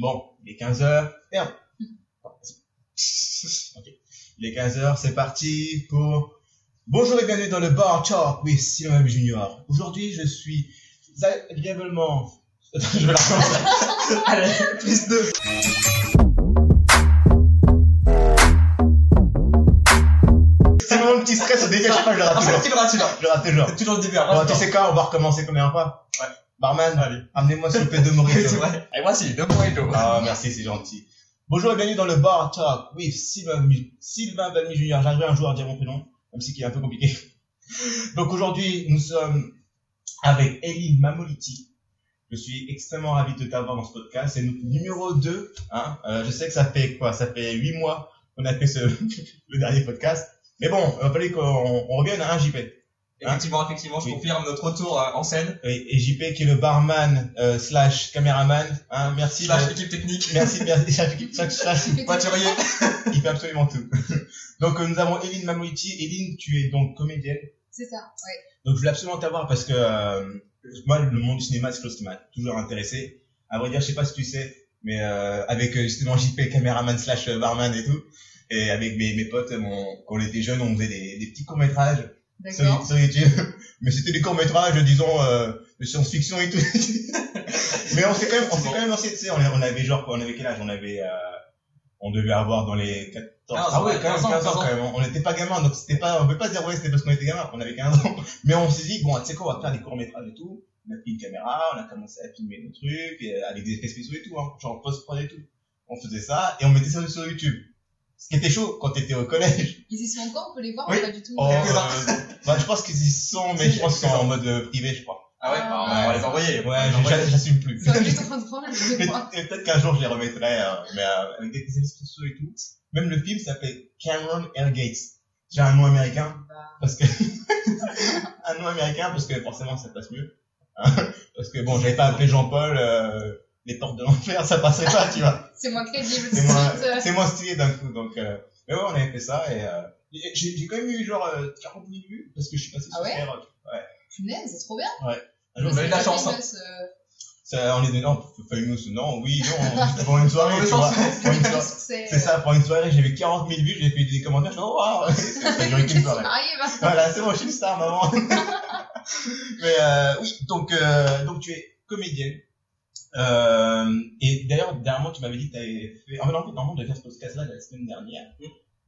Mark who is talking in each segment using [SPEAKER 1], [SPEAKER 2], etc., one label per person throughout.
[SPEAKER 1] Bon, il est 15h. Merde. Ok. Il est 15h, c'est parti pour... Bonjour et bienvenue dans le Bar Talk with Sylvain Junior. Aujourd'hui, je suis agréablement... je vais la recommencer. Allez, plus deux. C'est mon petit stress au début, chaque fois je le rate
[SPEAKER 2] Ah,
[SPEAKER 1] toujours.
[SPEAKER 2] tu le rates, tu l'as.
[SPEAKER 1] Je le rate toujours.
[SPEAKER 2] Toujours le début.
[SPEAKER 1] Bon,
[SPEAKER 2] après,
[SPEAKER 1] tu sais quoi, on va recommencer combien fois?
[SPEAKER 2] Ouais.
[SPEAKER 1] Barman,
[SPEAKER 2] Allez.
[SPEAKER 1] amenez-moi s'il vous plaît deux
[SPEAKER 2] vrai. Et voici, deux mojitos.
[SPEAKER 1] Ah, merci, c'est gentil. Bonjour et bienvenue dans le Bar Talk with Sylvain, Sylvain Balmy Junior. J'arriverai un jour à dire mon prénom, même si c'est un peu compliqué. Donc aujourd'hui, nous sommes avec Eline Mamoliti. Je suis extrêmement ravi de t'avoir dans ce podcast. C'est notre numéro 2. Hein. Euh, je sais que ça fait quoi? Ça fait 8 mois qu'on a fait ce, le dernier podcast. Mais bon, il va falloir qu'on on revienne à un JP.
[SPEAKER 2] Effectivement, effectivement, je
[SPEAKER 1] Oui.
[SPEAKER 2] confirme notre retour euh, en scène.
[SPEAKER 1] Et, et JP qui est le barman euh, slash caméraman. Hein. Merci.
[SPEAKER 2] Slash
[SPEAKER 1] de-
[SPEAKER 2] équipe technique.
[SPEAKER 1] Merci, merci. Chaque, chaque, chaque,
[SPEAKER 2] Voiturier.
[SPEAKER 1] il fait absolument tout. Donc euh, nous avons Eline Mamouiti. Eline, tu es donc comédienne.
[SPEAKER 3] C'est ça, ouais.
[SPEAKER 1] Donc je voulais absolument t'avoir parce que euh, moi le monde du cinéma c'est quelque chose qui m'a toujours intéressé. À vrai dire, je sais pas si tu sais, mais euh, avec justement JP caméraman slash barman et tout, et avec mes, mes potes, mon, quand on était jeunes, on faisait des, des petits courts métrages
[SPEAKER 3] D'accord.
[SPEAKER 1] Mais c'était des courts métrages, disons euh, de science-fiction et tout. mais on s'est quand même, on s'est quand même lancé, tu sais, on, on avait genre quoi, on avait quel âge? On avait, euh, on devait avoir dans les 14 ah ouais, quand même
[SPEAKER 2] 15 ans,
[SPEAKER 1] 15 ans
[SPEAKER 2] 15 ans.
[SPEAKER 1] quand même. On n'était pas gamin, donc c'était pas, on peut pas dire ouais, c'était parce qu'on était gamin, on avait 15 ans. Mais on s'est dit, bon, tu sais quoi, on va faire des courts métrages et tout. On a pris une caméra, on a commencé à filmer nos trucs, et, euh, avec des effets spéciaux et tout, hein, genre post-prod et tout. On faisait ça, et on mettait ça sur YouTube. Ce qui était chaud quand t'étais au collège.
[SPEAKER 3] Ils y sont encore, on peut les voir
[SPEAKER 1] Oui.
[SPEAKER 3] ou pas du tout
[SPEAKER 1] Oh, euh, bah, je pense qu'ils y sont, mais je pense qu'ils sont en mode euh, privé, je crois.
[SPEAKER 2] Ah ouais, bah, on
[SPEAKER 1] Ouais.
[SPEAKER 2] va les envoyer.
[SPEAKER 1] Ouais, j'assume plus.
[SPEAKER 3] Être en train de prendre,
[SPEAKER 1] peut-être qu'un jour je les remettrai, euh, mais euh, avec des effets spéciaux et tout. Même le film s'appelle Cameron Air Gates. J'ai un nom américain
[SPEAKER 3] Bah,
[SPEAKER 1] parce que un nom américain parce que forcément ça passe mieux. Parce que bon, j'avais pas appelé Jean-Paul euh, les portes de l'enfer, ça passerait pas, tu vois.
[SPEAKER 3] C'est moins crédible,
[SPEAKER 1] C'est moins, c'est moins stylé d'un coup. Donc, euh, mais ouais, on avait fait ça et euh, et j'ai j'ai quand même eu genre euh, 40 000 vues parce que je suis passé
[SPEAKER 3] Ah
[SPEAKER 1] sur
[SPEAKER 3] ouais
[SPEAKER 1] Skyrock.
[SPEAKER 3] Punaise, c'est trop bien.
[SPEAKER 1] Un jour,
[SPEAKER 2] Vous avez de la
[SPEAKER 3] C'est
[SPEAKER 2] chance, hein.
[SPEAKER 3] euh,
[SPEAKER 1] ça, on est des non, famous, non, oui, non, pour une soirée,
[SPEAKER 2] On
[SPEAKER 1] tu vois.
[SPEAKER 2] chanceux.
[SPEAKER 1] Pour une soirée-
[SPEAKER 3] succès,
[SPEAKER 1] C'est ça, pour une soirée, j'ai vu 40 000 vues, j'ai fait des commentaires, je suis oh, waouh, ça a duré qu'une soirée. Voilà, c'est bon, je suis une star, maman. Mais euh, oui, donc, euh, donc tu es comédienne. Euh, et d'ailleurs, dernièrement, tu m'avais dit que tu avais fait... En fait, en fait, normalement, on devait faire ce podcast-là la semaine dernière.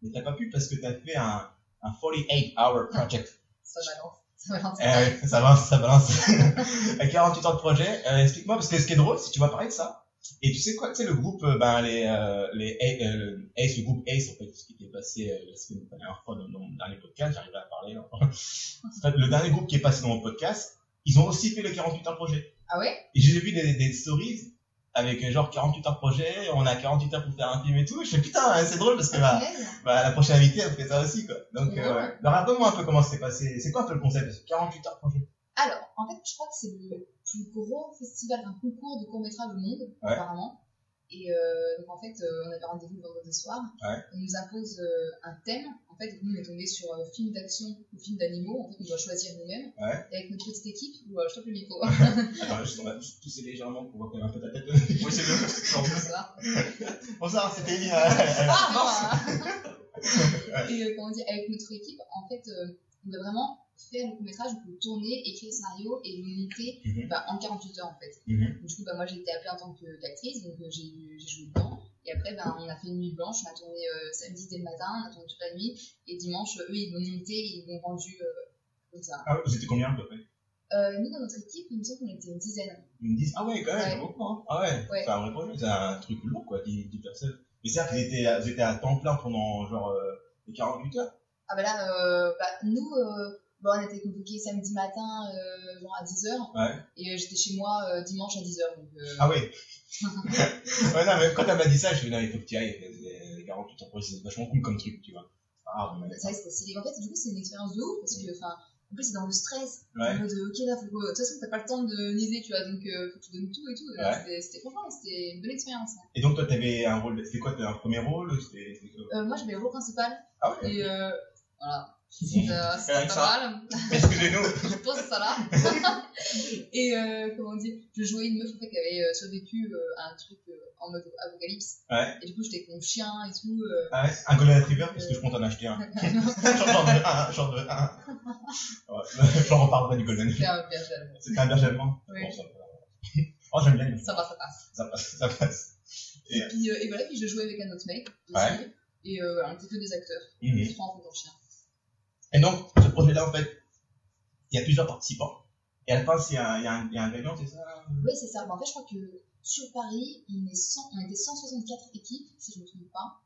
[SPEAKER 1] Mais t'as pas pu parce que tu as fait un, un 48-hour project.
[SPEAKER 3] Ça balance. Ça balance.
[SPEAKER 1] Euh, ça balance, ça balance. À 48 ans de projet. Euh, Explique-moi, parce que ce qui est drôle, que tu vas parler de ça. Et tu sais quoi, tu sais, le groupe, euh, ben, les, euh, les A- euh, Ace, le groupe Ace, en fait, ce qui était passé la semaine dernière fois dans, mon dernier podcast, j'arrivais à parler. En fait, le dernier groupe qui est passé dans mon podcast, ils ont aussi fait le 48 heures projet.
[SPEAKER 3] Ah ouais?
[SPEAKER 1] Et j'ai vu des, des stories avec euh, genre 48 heures projet, on a 48 heures pour faire un film et tout. Je fais putain, c'est drôle parce que bah, bah, la prochaine invitée, elle fait ça aussi, quoi. Donc,
[SPEAKER 3] Ouais.
[SPEAKER 1] euh, ouais. Alors, raconte-moi un peu comment c'est passé. C'est quoi un peu le concept de ce 48 heures projet?
[SPEAKER 3] Alors, en fait, je crois que c'est le plus gros festival, un concours de court-métrage au monde,
[SPEAKER 1] Ouais.
[SPEAKER 3] apparemment. Et euh, donc, en fait, euh, on avait rendez-vous le vendredi soir.
[SPEAKER 1] Ouais.
[SPEAKER 3] On nous impose euh, un thème. En fait, nous, on est tombé sur film d'action ou film d'animaux. En fait, on doit choisir nous-mêmes.
[SPEAKER 1] Ouais.
[SPEAKER 3] Et avec notre petite équipe, ou je tape le micro.
[SPEAKER 1] Attends, juste, on va juste pousser légèrement pour voir quand même un peu ta tête.
[SPEAKER 2] Oui, c'est.
[SPEAKER 3] Ça va.
[SPEAKER 1] Bonsoir, c'était Elie.
[SPEAKER 3] Ah, Et comment dire, avec notre équipe, en fait, on doit vraiment faire le court-métrage, on peut tourner, écrire le scénario et le monter
[SPEAKER 1] Mhm.
[SPEAKER 3] bah, en 48 heures, en fait.
[SPEAKER 1] Mhm.
[SPEAKER 3] Du coup, bah, moi, j'ai été appelée en tant qu'actrice, donc euh, j'ai joué dedans. Et après, bah, on a fait une nuit blanche, on a tourné euh, samedi dès le matin, on a tourné toute la nuit. Et dimanche, eux, ils l'ont monté, ils l'ont rendu euh, comme ça.
[SPEAKER 1] Ah, vous étiez combien à peu près?
[SPEAKER 3] Euh, nous, dans notre équipe, il me semble qu'on était une dizaine.
[SPEAKER 1] Ils me disent, ah ouais, quand même,
[SPEAKER 3] Ouais.
[SPEAKER 1] beaucoup, hein. Ah ouais,
[SPEAKER 3] Ouais.
[SPEAKER 1] c'est un vrai projet, c'est un truc long, quoi, 10, 10 personnes. Mais c'est-à-dire qu'ils étaient, ils étaient à temps plein pendant, genre, les 48 heures?
[SPEAKER 3] Ah bah là, bah, nous, bah, on était convoqués samedi matin, euh, genre à 10h.
[SPEAKER 1] Ouais.
[SPEAKER 3] Et euh, j'étais chez moi euh, dimanche à 10h. Donc, euh,
[SPEAKER 1] Ah ouais. ouais, non, mais quand elle m'a dit ça, je me suis dit, non, il faut que tu ailles, les- les 48 heures c'est vachement cool comme truc, tu vois. Ah, bon,
[SPEAKER 3] C'est vrai stylé. En fait, du coup, c'est une expérience de ouf parce que, enfin, en plus, c'est dans le stress.
[SPEAKER 1] ouais.
[SPEAKER 3] En mode, ok, là, faut que- de toute façon, t'as pas le temps de niaiser, tu vois, donc faut que tu donnes tout et tout.
[SPEAKER 1] Ouais.
[SPEAKER 3] C'était- franchement, c'était une bonne expérience. hein.
[SPEAKER 1] Et donc, toi, t'avais un rôle, c'était quoi, un premier rôle,
[SPEAKER 3] Euh, moi, j'avais le rôle principal
[SPEAKER 1] Ah ouais.
[SPEAKER 3] et voilà. C'est euh.
[SPEAKER 1] Excusez-nous.
[SPEAKER 3] Je pense que ça là. Et euh, comment dire, je jouais une meuf en fait, qui avait euh, survécu euh, à un truc euh, en mode apocalypse.
[SPEAKER 1] Ouais.
[SPEAKER 3] Et du coup, j'étais avec mon chien et tout. euh,
[SPEAKER 1] Ah ouais, un Golden Retriever, parce que je compte en acheter un. J'en veux un, j'en veux un. Ouais, J'en reparlerai du Golden
[SPEAKER 3] C'était
[SPEAKER 1] Retriever.
[SPEAKER 3] un berger allemand.
[SPEAKER 1] C'était un berger allemand
[SPEAKER 3] Oui.
[SPEAKER 1] Bon, ça va. Oh, j'aime bien
[SPEAKER 3] Ça va, ça passe.
[SPEAKER 1] Ça passe, ça passe. Et,
[SPEAKER 3] Et puis, euh, et voilà, puis je jouais avec un autre mec aussi.
[SPEAKER 1] Ouais.
[SPEAKER 3] Et euh, voilà, on était que des acteurs.
[SPEAKER 1] Mhm.
[SPEAKER 3] Trois en fait, dans le chien.
[SPEAKER 1] Et donc, ce projet-là, en fait, il y a plusieurs participants. Et à la fin, il y, a un- il y a un gagnant, c'est ça
[SPEAKER 3] Oui, c'est ça. En fait, je crois que sur Paris, on, est 100, on était 164 équipes, si je ne me trompe pas.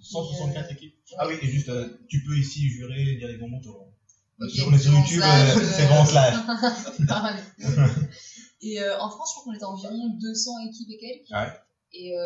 [SPEAKER 1] 164
[SPEAKER 3] Et,
[SPEAKER 1] équipes. Ah oui, et juste, euh, tu peux ici jurer, dire les bons mots. sur
[SPEAKER 3] bon
[SPEAKER 1] YouTube,
[SPEAKER 3] slash,
[SPEAKER 1] euh,
[SPEAKER 3] euh,
[SPEAKER 1] c'est bon slash.
[SPEAKER 3] Pas mal. Et euh, en France, je crois qu'on était environ 200 équipes et quelques.
[SPEAKER 1] Ouais.
[SPEAKER 3] Et euh,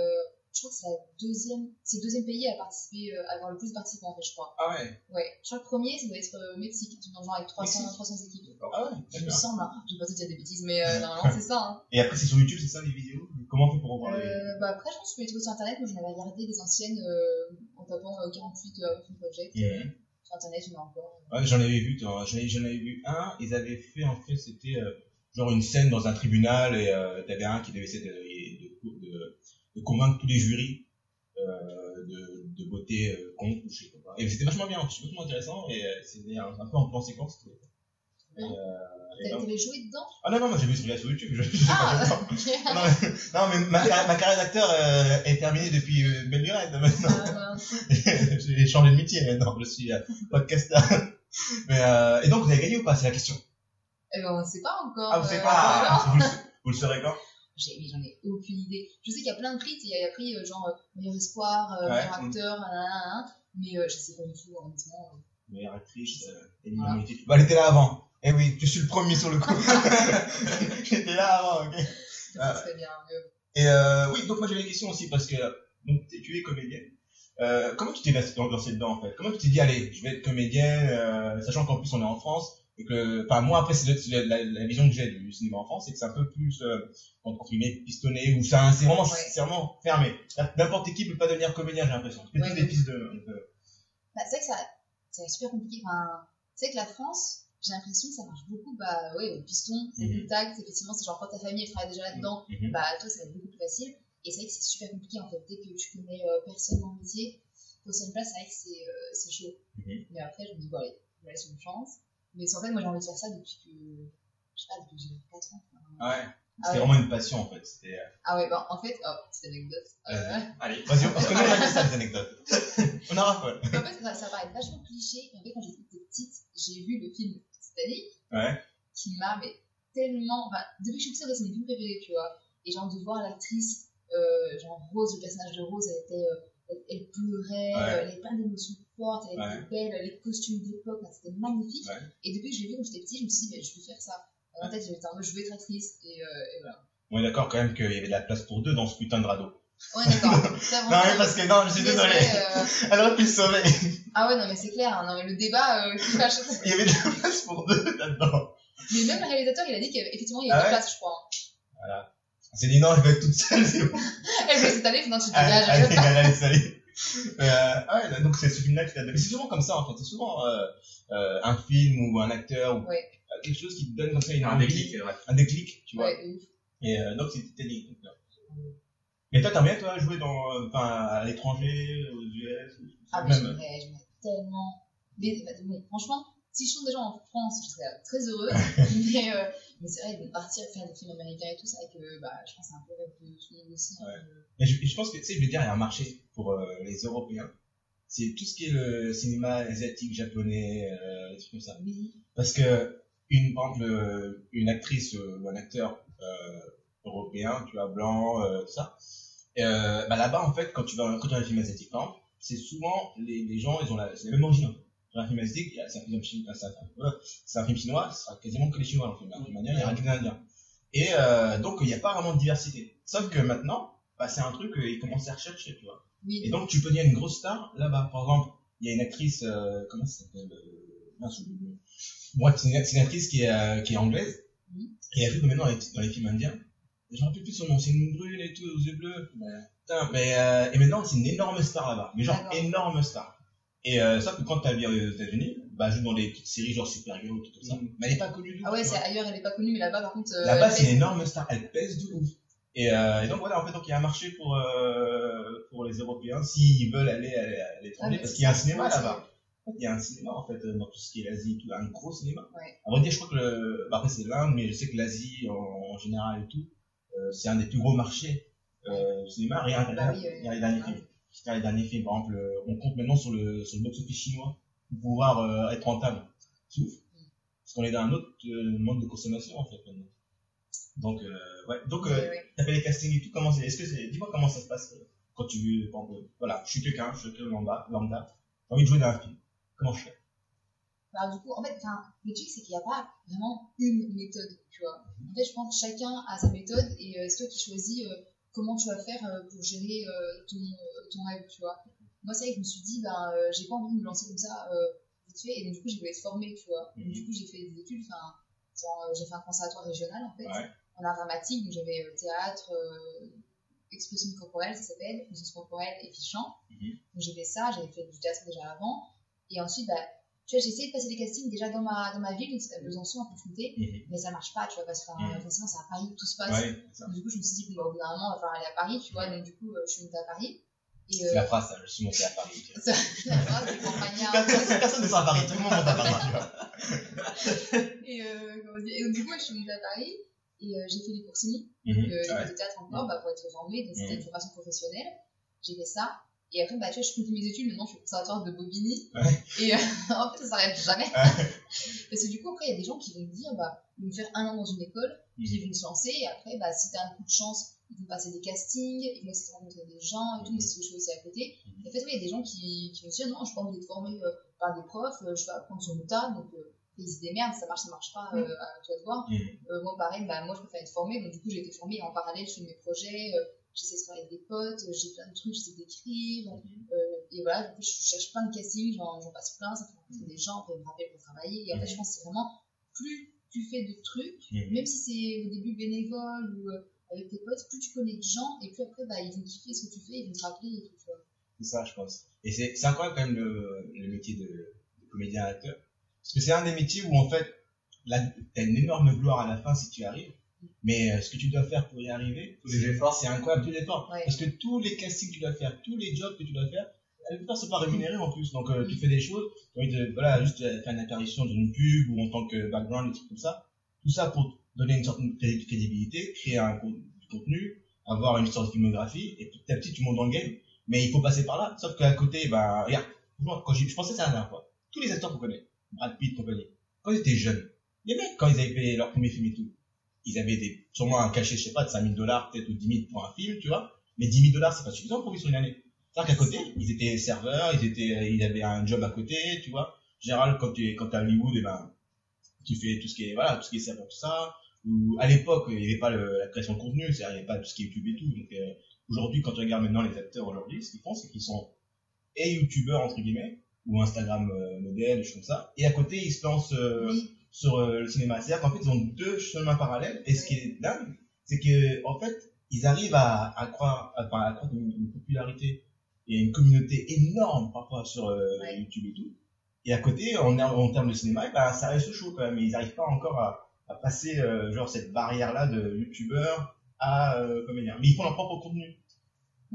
[SPEAKER 3] je crois que c'est la deuxième, c'est le deuxième pays à participer, euh, à avoir le plus de participants, en fait, je crois.
[SPEAKER 1] Ah ouais,
[SPEAKER 3] Ouais. Je crois que le premier, ça doit être euh, Mexique, dans genre avec 300,
[SPEAKER 1] Mexique.
[SPEAKER 3] 300 équipes.
[SPEAKER 1] ah ouais,
[SPEAKER 3] Il me semble, hein. je vais pas te dire des bêtises, mais euh, normalement, c'est ça. Hein.
[SPEAKER 1] Et après, c'est sur YouTube, c'est ça, les vidéos? Comment on fait pour revoir les...
[SPEAKER 3] Euh, bah après, je pense que je peux les trouver sur internet. Moi, j'en avais regardé des anciennes euh, en tapant euh, 48 euh, Open Project.
[SPEAKER 1] Mhm.
[SPEAKER 3] Sur internet, il y en a encore.
[SPEAKER 1] Ouais, j'en avais vu, j'en avais, j'en avais vu un, ils avaient fait, en fait, c'était genre une scène dans un tribunal et t'avais un qui devait essayer de, de, convaincre tous les jurys euh, de, de voter euh, contre ou je sais pas. Et c'était vachement bien, c'était vachement intéressant et euh, c'était un, un peu en plan séquence. quoi. Et, euh, et
[SPEAKER 3] T'as- T'avais joué dedans?
[SPEAKER 1] Ah non, non, moi j'ai vu celui-là sur YouTube, je,
[SPEAKER 3] Ah
[SPEAKER 1] pas comment. Non, mais, non, mais ma, carrière- ma carrière d'acteur euh, est terminée depuis euh, belle lurette maintenant.
[SPEAKER 3] Ah.
[SPEAKER 1] J'ai changé de métier maintenant, je suis euh, podcaster. Mais, euh, et donc, vous avez gagné ou pas? C'est la question.
[SPEAKER 3] Eh ben, on sait pas encore.
[SPEAKER 1] Ah, vous savez
[SPEAKER 3] euh,
[SPEAKER 1] pas vous, le- vous le saurez quand?
[SPEAKER 3] J'en ai aucune idée. Je sais qu'il y a plein de prix. Il y a pris euh, genre euh, meilleur espoir, euh,
[SPEAKER 1] Ouais.
[SPEAKER 3] meilleur acteur, nanana, mais euh, je sais pas du tout, honnêtement. euh.
[SPEAKER 1] Meilleure actrice, euh,
[SPEAKER 3] Voilà.
[SPEAKER 1] Bah, elle était là avant. Eh oui, je suis le premier sur le coup. J'étais là avant, ok.
[SPEAKER 3] C'est
[SPEAKER 1] Ah,
[SPEAKER 3] très bien. mais,
[SPEAKER 1] Et euh, oui, donc moi j'avais une question aussi parce que donc, tu es comédienne. Euh, comment tu t'es lancé lancé dedans en fait? Comment tu t'es dit allez, je vais être comédienne, euh, sachant qu'en plus on est en France et que, enfin moi après c'est la, la- la vision que j'ai du cinéma en France, c'est que c'est un peu plus euh, entre guillemets pistonné ou c'est vraiment,
[SPEAKER 3] Ouais.
[SPEAKER 1] vraiment fermé. N'importe qui peut pas devenir comédien, j'ai l'impression. C'est
[SPEAKER 3] Ouais,
[SPEAKER 1] des pistes de. de-
[SPEAKER 3] Bah, c'est vrai que ça, c'est super compliqué. Enfin, c'est que la France, j'ai l'impression que ça marche beaucoup, bah, ouais, au piston, le tact, effectivement, c'est genre quand ta famille travaille déjà là-dedans,
[SPEAKER 1] Mhm.
[SPEAKER 3] bah, toi, ça va être beaucoup plus facile. Et c'est vrai que c'est super compliqué, en fait, dès que tu connais euh, personne dans le métier, pour une place, c'est vrai que c'est, euh, c'est chaud.
[SPEAKER 1] Mhm.
[SPEAKER 3] Mais après, je me dis, bon, allez, je vais laisser une chance. Mais en fait, moi, j'ai envie de faire ça depuis que, je sais pas, depuis que j'ai 4 ans. Enfin,
[SPEAKER 1] Ah ouais.
[SPEAKER 3] Ah
[SPEAKER 1] C'était
[SPEAKER 3] ouais.
[SPEAKER 1] vraiment une passion en fait. C'était. euh,
[SPEAKER 3] Ah ouais, bah, en fait, oh, petite anecdote. Euh,
[SPEAKER 2] Allez.
[SPEAKER 1] Vas-y, parce que nous on aime ça les anecdotes. on en raffole.
[SPEAKER 3] en fait, ça, ça paraît vachement cliché, mais en fait, quand j'étais petite, j'ai vu le film Titanic.
[SPEAKER 1] Ouais.
[SPEAKER 3] qui m'a mais tellement enfin depuis que je suis petite c'est mon film préféré tu vois et genre de voir l'actrice euh, genre Rose le personnage de Rose elle était euh, elle, elle pleurait
[SPEAKER 1] Ouais.
[SPEAKER 3] euh, elle avait plein d'émotions fortes elle
[SPEAKER 1] Ouais.
[SPEAKER 3] était belle les costumes d'époque c'était magnifique
[SPEAKER 1] Ouais.
[SPEAKER 3] et depuis que je l'ai vu quand j'étais petite je me suis dit mais je veux faire ça dans ma tête j'étais en mode je veux être actrice et, euh, et voilà
[SPEAKER 1] On est d'accord quand même qu'il y avait de la place pour deux dans ce putain de radeau.
[SPEAKER 3] ouais d'accord
[SPEAKER 1] Non, mais parce que non, je suis
[SPEAKER 3] Désolée,
[SPEAKER 1] désolé.
[SPEAKER 3] euh,
[SPEAKER 1] Elle aurait pu le sauver.
[SPEAKER 3] ah ouais non mais c'est clair hein, non mais le débat euh, qui fâche
[SPEAKER 1] Il y avait de la place pour deux là-dedans.
[SPEAKER 3] mais même le réalisateur il a dit qu'effectivement il y
[SPEAKER 1] Ah
[SPEAKER 3] avait
[SPEAKER 1] ouais
[SPEAKER 3] de la place je crois.
[SPEAKER 1] Voilà. On s'est dit non, je vais être toute seule, c'est bon.
[SPEAKER 3] elle voulait s'étaler sinon tu te dégages
[SPEAKER 1] salut. Mais, euh, ah ouais, donc c'est ce film-là qui t'a donné. Mais c'est souvent comme ça en fait. C'est souvent euh, euh, un film ou un acteur ou
[SPEAKER 3] Ouais.
[SPEAKER 1] quelque chose qui te donne comme ça une
[SPEAKER 2] Un
[SPEAKER 1] envie,
[SPEAKER 2] déclic, ouais.
[SPEAKER 1] un déclic, tu vois. Et euh, donc c'est Titanic. donc. Mais toi, t'aimes bien toi jouer dans, enfin, à l'étranger, aux US, ou-
[SPEAKER 3] Ah, mais j'aimerais, tellement. Mais, bah, mais franchement, si je tourne déjà en France, je serais très heureuse. mais euh, mais c'est vrai, de partir faire des films américains et tout, c'est vrai que bah, je pense que c'est un peu rêve de tout le monde aussi. hein,
[SPEAKER 1] Ouais. Mais je, je pense que, tu sais, je te dire, il y a un marché pour euh, les Européens. C'est tout ce qui est le cinéma asiatique, japonais, euh, des trucs comme ça.
[SPEAKER 3] Oui,
[SPEAKER 1] Parce que, une, par exemple, euh, une actrice euh, ou un acteur euh, européen, tu vois, blanc, euh, tout ça, euh, bah là-bas, en fait, quand tu vas quand tu vas dans un film asiatique, par exemple, c'est souvent, les, les gens, ils ont la, c'est la même origine. Un film asiatique, a- c'est un film chinois, c'est un, c'est un film chinois, ce sera quasiment que les Chinois le film. Indien, il y aura que des Indiens. Et euh, donc, il n'y a pas vraiment de diversité. Sauf que maintenant, bah, c'est un truc qu'ils commencent à rechercher, tu vois.
[SPEAKER 3] oui.
[SPEAKER 1] Et donc, tu peux dire une grosse star là-bas. Par exemple, il y a une actrice, euh, comment ça s'appelle euh. Bref, c'est une, actrice qui est, euh, qui est anglaise. Et elle joue maintenant dans les, dans les films indiens. Je me rappelle plus son nom, c'est une brune et tout, aux yeux bleus. Putain, mais, euh, et maintenant, c'est une énorme star là-bas. Mais genre, énorme star. Et euh, sauf que quand tu as aux États-Unis, bah, elle joue dans des petites séries genre Supergirl ou tout ça.
[SPEAKER 2] Mm.
[SPEAKER 1] Mais elle n'est pas connue du tout.
[SPEAKER 3] Ah ouais, c'est ailleurs, elle est pas connue, mais là-bas, par contre. euh,
[SPEAKER 1] Là-bas,
[SPEAKER 3] elle
[SPEAKER 1] c'est une énorme star. Elle pèse de ouf. Et, euh, et donc voilà, en fait, donc il y a un marché pour, euh, pour les Européens s'ils veulent aller à, à l'étranger.
[SPEAKER 3] Ah,
[SPEAKER 1] parce qu'il y a un cinéma là-bas. En fait, Il y a un cinéma en fait dans tout ce qui est l'Asie, tout, un gros cinéma.
[SPEAKER 3] Ouais.
[SPEAKER 1] À vrai dire, je crois que le, bah, après c'est l'Inde, mais je sais que l'Asie en, en général et tout, euh, c'est un des plus gros marchés euh, au cinéma. Rien que
[SPEAKER 3] Bah
[SPEAKER 1] là,
[SPEAKER 3] oui, oui.
[SPEAKER 1] il y a les derniers films. Y a les derniers films, par exemple, euh, on compte maintenant sur le, sur le box-office chinois pour pouvoir euh, être rentable. C'est ouf. Parce qu'on est dans un autre euh, mode de consommation en fait maintenant. Donc, euh, ouais. Donc, euh, t'as fait les castings et tout, comment c'est, est-ce que c'est, dis-moi comment ça se passe euh, quand tu, par exemple, voilà, je suis quelqu'un, je suis quelqu'un lambda, lambda, j'ai envie de jouer dans un film. Comment je fais?
[SPEAKER 3] Bah, du coup, en fait, le truc, c'est qu'il n'y a pas vraiment une méthode, tu vois. En fait, je pense que chacun a sa méthode et euh, c'est toi qui choisis euh, comment tu vas faire euh, pour gérer euh, ton, euh, ton rêve, tu vois. Moi, c'est vrai que je me suis dit, ben, j'ai pas envie de me lancer comme ça vite fait et donc, du coup, j'ai voulu être formée, tu vois.
[SPEAKER 1] Mhm.
[SPEAKER 3] du coup, j'ai fait des études, enfin, j'ai fait un conservatoire régional, en fait,
[SPEAKER 1] Ouais.
[SPEAKER 3] en art dramatique, donc j'avais théâtre, expression corporelle, ça s'appelle, conscience corporelle et puis chant.
[SPEAKER 1] Mhm.
[SPEAKER 3] Donc j'ai fait ça, j'avais fait du théâtre déjà avant. Et ensuite, bah, tu vois, j'ai essayé de passer des castings déjà dans ma, dans ma ville, à Besançon, à Confronté,
[SPEAKER 1] Mhm.
[SPEAKER 3] mais ça marche pas, tu vois, parce que
[SPEAKER 1] Mhm.
[SPEAKER 3] forcément, c'est à Paris que tout se passe.
[SPEAKER 1] Ouais, c'est
[SPEAKER 3] du coup, je me suis dit, bon, bah, au bout d'un moment, on va falloir aller à Paris, tu vois, donc du coup, euh, je suis montée à Paris. Et
[SPEAKER 1] C'est
[SPEAKER 3] euh,
[SPEAKER 1] la phrase, ça, je suis monté à Paris.
[SPEAKER 3] ça, la phrase, campagnards.
[SPEAKER 1] Personne personne ne sera à Paris, tout le monde monte à Paris. tu vois.
[SPEAKER 3] Et, euh, et donc, du coup, je suis montée à Paris et euh, j'ai fait les Coursigny,
[SPEAKER 1] Mhm.
[SPEAKER 3] donc, euh,
[SPEAKER 1] Ouais.
[SPEAKER 3] école de théâtre encore, bah, pour être formée, donc c'était
[SPEAKER 1] Mhm.
[SPEAKER 3] une formation professionnelle. J'ai fait ça. Et après, bah, tu vois, je continue mes études, maintenant je suis au conservatoire de Bobigny.
[SPEAKER 1] Ouais.
[SPEAKER 3] Et euh, en fait, ça s'arrête jamais. Parce que du coup, après, il y a des gens qui vont me dire, bah, ils vont faire un an dans une école, puis ils vont se lancer, et après, bah, si t'as un coup de chance, ils vont passer des castings, ils vont essayer de rencontrer des gens et tout, mais c'est ce que je fais aussi à côté. Et en fait, il y a des gens qui, qui vont se dire, non, je pas envie d'être formé euh, par des profs, euh, je vais apprendre sur le tas, donc ils se démerdent, ça marche, ça marche pas, euh, à toi de voir.
[SPEAKER 1] Mhm.
[SPEAKER 3] Moi, pareil, bah, moi, je préfère être formée, donc du coup, j'ai été formée en parallèle, je fais mes projets, j'essaie de travailler avec des potes, euh, j'ai plein de trucs, j'essaie d'écrire, euh, et voilà, du coup, je cherche plein de castings, j'en j'en passe plein, ça fait rencontrer des gens, après, ils me rappellent pour travailler, et en fait, je pense que c'est vraiment, plus tu fais de trucs,
[SPEAKER 1] Mhm.
[SPEAKER 3] même si c'est au début bénévole ou euh, avec tes potes, plus tu connais de gens, et plus après, bah, ils vont kiffer ce que tu fais, ils vont te rappeler et tout, tu vois.
[SPEAKER 1] C'est ça, je pense. Et c'est c'est incroyable quand même le, le métier de, de comédien-acteur. Parce que c'est un des métiers où en fait, là, t'as une énorme gloire à la fin si tu arrives. Mais euh, ce que tu dois faire pour y arriver,
[SPEAKER 2] Tous les efforts.
[SPEAKER 1] c'est incroyable, tous les efforts.
[SPEAKER 3] Ouais.
[SPEAKER 1] Parce que tous les castings que tu dois faire, tous les jobs que tu dois faire, la plupart sont pas rémunérés en plus. Donc euh, tu fais des choses, tu as envie de, voilà, juste euh, faire une apparition dans une pub ou en tant que background, des trucs comme ça. Tout ça pour donner une certaine cré- crédibilité, créer un du contenu, avoir une sorte de filmographie, et petit à petit tu montes dans le game. Mais il faut passer par là. Sauf qu'à côté, bah, regarde, franchement, quand j'y- je pensais ça la dernière fois, tous les acteurs qu'on connaît, Brad Pitt, compagnie, quand ils étaient jeunes, les mecs, quand ils avaient fait leur premier film et tout, ils avaient des, sûrement un cachet, je sais pas, de 5000 dollars, peut-être, ou 10 000 pour un film, tu vois. Mais 10 000 dollars, c'est pas suffisant pour vivre sur une année. C'est-à-dire qu'à côté, ils étaient serveurs, ils étaient, ils avaient un job à côté, tu vois. Général, quand tu es, quand t'es à Hollywood, eh ben, tu fais tout ce qui est, voilà, tout ce qui est serveur, tout ça. Ou, à l'époque, il n'y avait pas la création de contenu, c'est-à-dire, il n'y avait pas tout ce qui est YouTube et tout. Donc, euh, aujourd'hui, quand tu regardes maintenant les acteurs aujourd'hui, ce qu'ils font, c'est qu'ils sont et youtubeurs, entre guillemets, ou Instagram euh, modèle, des choses comme ça. Et à côté, ils se lancent, euh. Sur euh, le cinéma. C'est-à-dire qu'en fait, ils ont deux chemins parallèles. Et ce qui est dingue, c'est que en fait, ils arrivent à, à croire, à, enfin, à croire une, une popularité et une communauté énorme parfois sur euh,
[SPEAKER 3] Ouais.
[SPEAKER 1] YouTube et tout. Et à côté, en, en termes de cinéma, eh ben, ça reste chaud quand même. Ils n'arrivent pas encore à, à passer euh, genre cette barrière-là de youtubeur à comédien. Mais ils font leur propre contenu.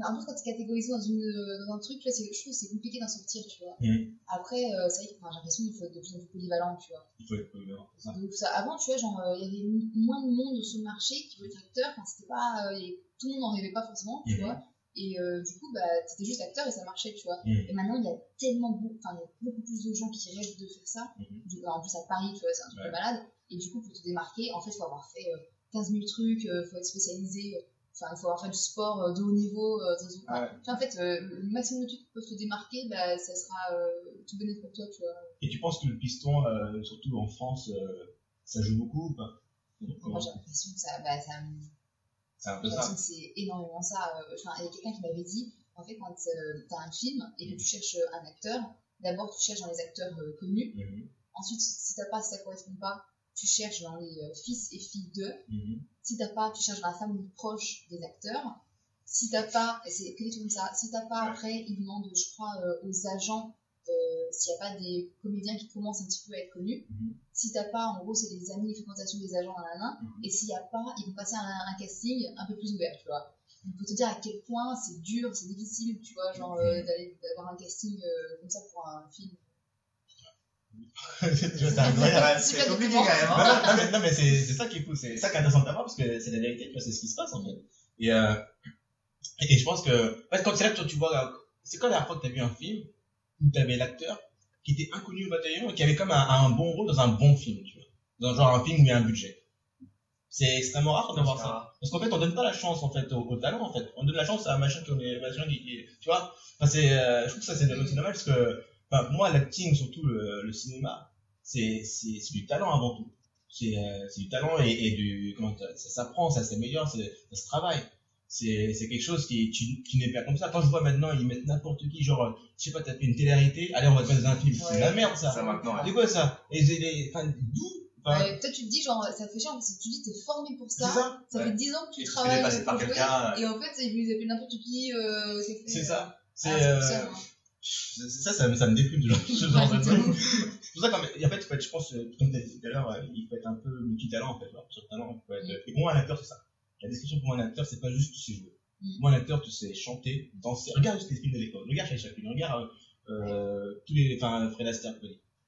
[SPEAKER 3] En plus, quand tu es catégorisé dans, une, dans un truc, c'est- je trouve que c'est compliqué d'en sortir, tu vois.
[SPEAKER 1] Mhm.
[SPEAKER 3] Après, euh, c'est vrai que enfin, j'ai l'impression qu'il faut être de plus en plus polyvalent, tu vois.
[SPEAKER 1] Il faut être polyvalent, c'est ça.
[SPEAKER 3] Donc, ça, avant, tu vois, genre, euh, il y avait moins de monde sur le marché qui voulait être acteur. Enfin, c'était pas, euh, y- tout le monde n'en rêvait pas forcément, tu
[SPEAKER 1] Mhm.
[SPEAKER 3] vois. Et euh, du coup, bah, t'étais juste acteur et ça marchait, tu vois.
[SPEAKER 1] Mhm.
[SPEAKER 3] Et maintenant, il y a tellement beaucoup, enfin, il y a beaucoup plus de gens qui rêvent de faire ça.
[SPEAKER 1] Mhm.
[SPEAKER 3] Du- en plus, à Paris, tu vois, c'est un truc
[SPEAKER 1] Ouais.
[SPEAKER 3] de malade. Et du coup, pour te démarquer, en fait, il faut avoir fait euh, 15 000 trucs, il faut être spécialisé. Enfin, il faut avoir fait du sport euh, de haut niveau. euh,
[SPEAKER 1] Ouais.
[SPEAKER 3] Vois, en fait, euh, le maximum de trucs qui peuvent te démarquer, bah, ça sera euh, tout bénéfique pour toi, tu vois.
[SPEAKER 1] Et tu penses que le piston, euh, surtout en France, euh, ça joue beaucoup ou pas?
[SPEAKER 3] Moi, j'ai l'impression que ça, bah, ça me-
[SPEAKER 1] C'est un peu
[SPEAKER 3] J'ai
[SPEAKER 1] ça.
[SPEAKER 3] l'impression que c'est énormément ça. euh, Enfin, il y a quelqu'un qui m'avait dit, en fait, quand euh, tu as un film et que tu cherches un acteur, d'abord tu cherches dans les acteurs euh, connus.
[SPEAKER 1] Mhm.
[SPEAKER 3] Ensuite, si t'as pas, si ça correspond pas, tu cherches dans les euh, fils et filles d'eux.
[SPEAKER 1] Mhm.
[SPEAKER 3] Si t'as pas, tu cherches dans la famille proche des acteurs. Si t'as pas, c'est comme ça. Si t'as pas, après, ils demandent, je crois, euh, aux agents euh, s'il n'y a pas des comédiens qui commencent un petit peu à être connus.
[SPEAKER 1] Mhm.
[SPEAKER 3] Si t'as pas, en gros, c'est des amis, les fréquentations des agents, nanana.
[SPEAKER 1] Mhm.
[SPEAKER 3] Et s'il n'y a pas, ils vont passer à un, un casting un peu plus ouvert, tu vois. Donc, faut te dire à quel point c'est dur, c'est difficile, tu vois, genre, euh, d'aller, d'avoir un casting comme ça pour un film.
[SPEAKER 1] C'est
[SPEAKER 2] compliqué quand même. Hein.
[SPEAKER 1] non, non, mais, non, mais c'est, c'est ça qui est cool, c'est ça qui est intéressant d'avoir parce que c'est la vérité, tu vois, c'est ce qui se passe en fait. Et, euh, et je pense que, parce que quand c'est là que tu vois, c'est quand la dernière fois que tu as vu un film où tu avais l'acteur qui était inconnu au bataillon et qui avait comme un, un bon rôle dans un bon film, tu vois? Dans genre un film où il y a un budget. C'est extrêmement rare d'avoir ça. Parce qu'en fait, on donne pas la chance en fait au, au talent en fait. On donne la chance à un machin qui est machin qui, qui- tu vois? Enfin, c'est, euh, je trouve que ça c'est c'est dommage parce que, enfin, pour moi, l'acting, surtout le, le cinéma, c'est c'est c'est du talent avant tout. C'est euh, c'est du talent et, et du comment ça, s'apprend, ça s'améliore, ça, ça se travaille. C'est c'est quelque chose qui tu, tu n'es pas comme ça. Quand je vois maintenant ils mettent n'importe qui, genre je sais pas, t'as fait une télé-réalité, allez on va te mettre dans un film, c'est de la merde ça.
[SPEAKER 2] Ça maintenant.
[SPEAKER 1] C'est quoi ça? Et les, enfin d'où? Enfin,
[SPEAKER 3] Ouais, peut-être tu te dis, genre, ça fait chiant parce que tu dis, t'es formé pour ça.
[SPEAKER 1] ça.
[SPEAKER 3] Ça
[SPEAKER 2] Ouais.
[SPEAKER 3] fait 10 ans que tu
[SPEAKER 2] Et
[SPEAKER 3] travailles
[SPEAKER 2] par quelqu'un.
[SPEAKER 3] Et en fait, ils appellent n'importe qui. Euh,
[SPEAKER 1] C'est
[SPEAKER 3] euh,
[SPEAKER 1] ça. C'est
[SPEAKER 3] ah, c'est
[SPEAKER 1] euh,
[SPEAKER 3] ça,
[SPEAKER 1] ça, ça, me- déprime ce genre, ce genre
[SPEAKER 3] Ouais,
[SPEAKER 1] de truc. C'est pour ça qu'en fait, en fait, faut être- je pense, comme tu as dit tout à l'heure, euh, il faut être un peu multitalent en fait. Genre, sur talent, faut être... Et pour moi, un acteur, c'est ça. La description pour moi, un acteur, c'est pas juste tu sais jouer.
[SPEAKER 3] Mm.
[SPEAKER 1] Moi, un acteur, tu sais chanter, danser. Regarde juste les films de l'école. Regarde Charlie Chaplin. Regarde euh, euh, tous les, enfin, Fred Astaire.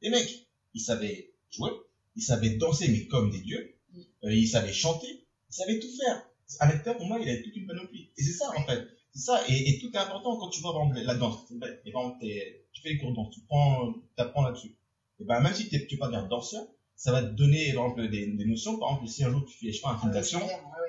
[SPEAKER 1] Les mecs, ils savaient jouer, ils savaient danser, mais comme des dieux.
[SPEAKER 3] Mm.
[SPEAKER 1] Euh, ils savaient chanter, ils savaient tout faire. Un acteur, pour moi, il a toute une panoplie. Et c'est ça, en fait. C'est ça, et, et tout est important quand tu vois, par exemple, la danse. Et par exemple, t'es- tu fais les cours de danse, tu prends, t'apprends là-dessus. Et ben, même si t'es- tu es pas bien danseur, ça va te donner, par exemple, des, des notions. Par exemple, si un jour tu fais, je sais pas, un film
[SPEAKER 3] Ouais,
[SPEAKER 1] d'action,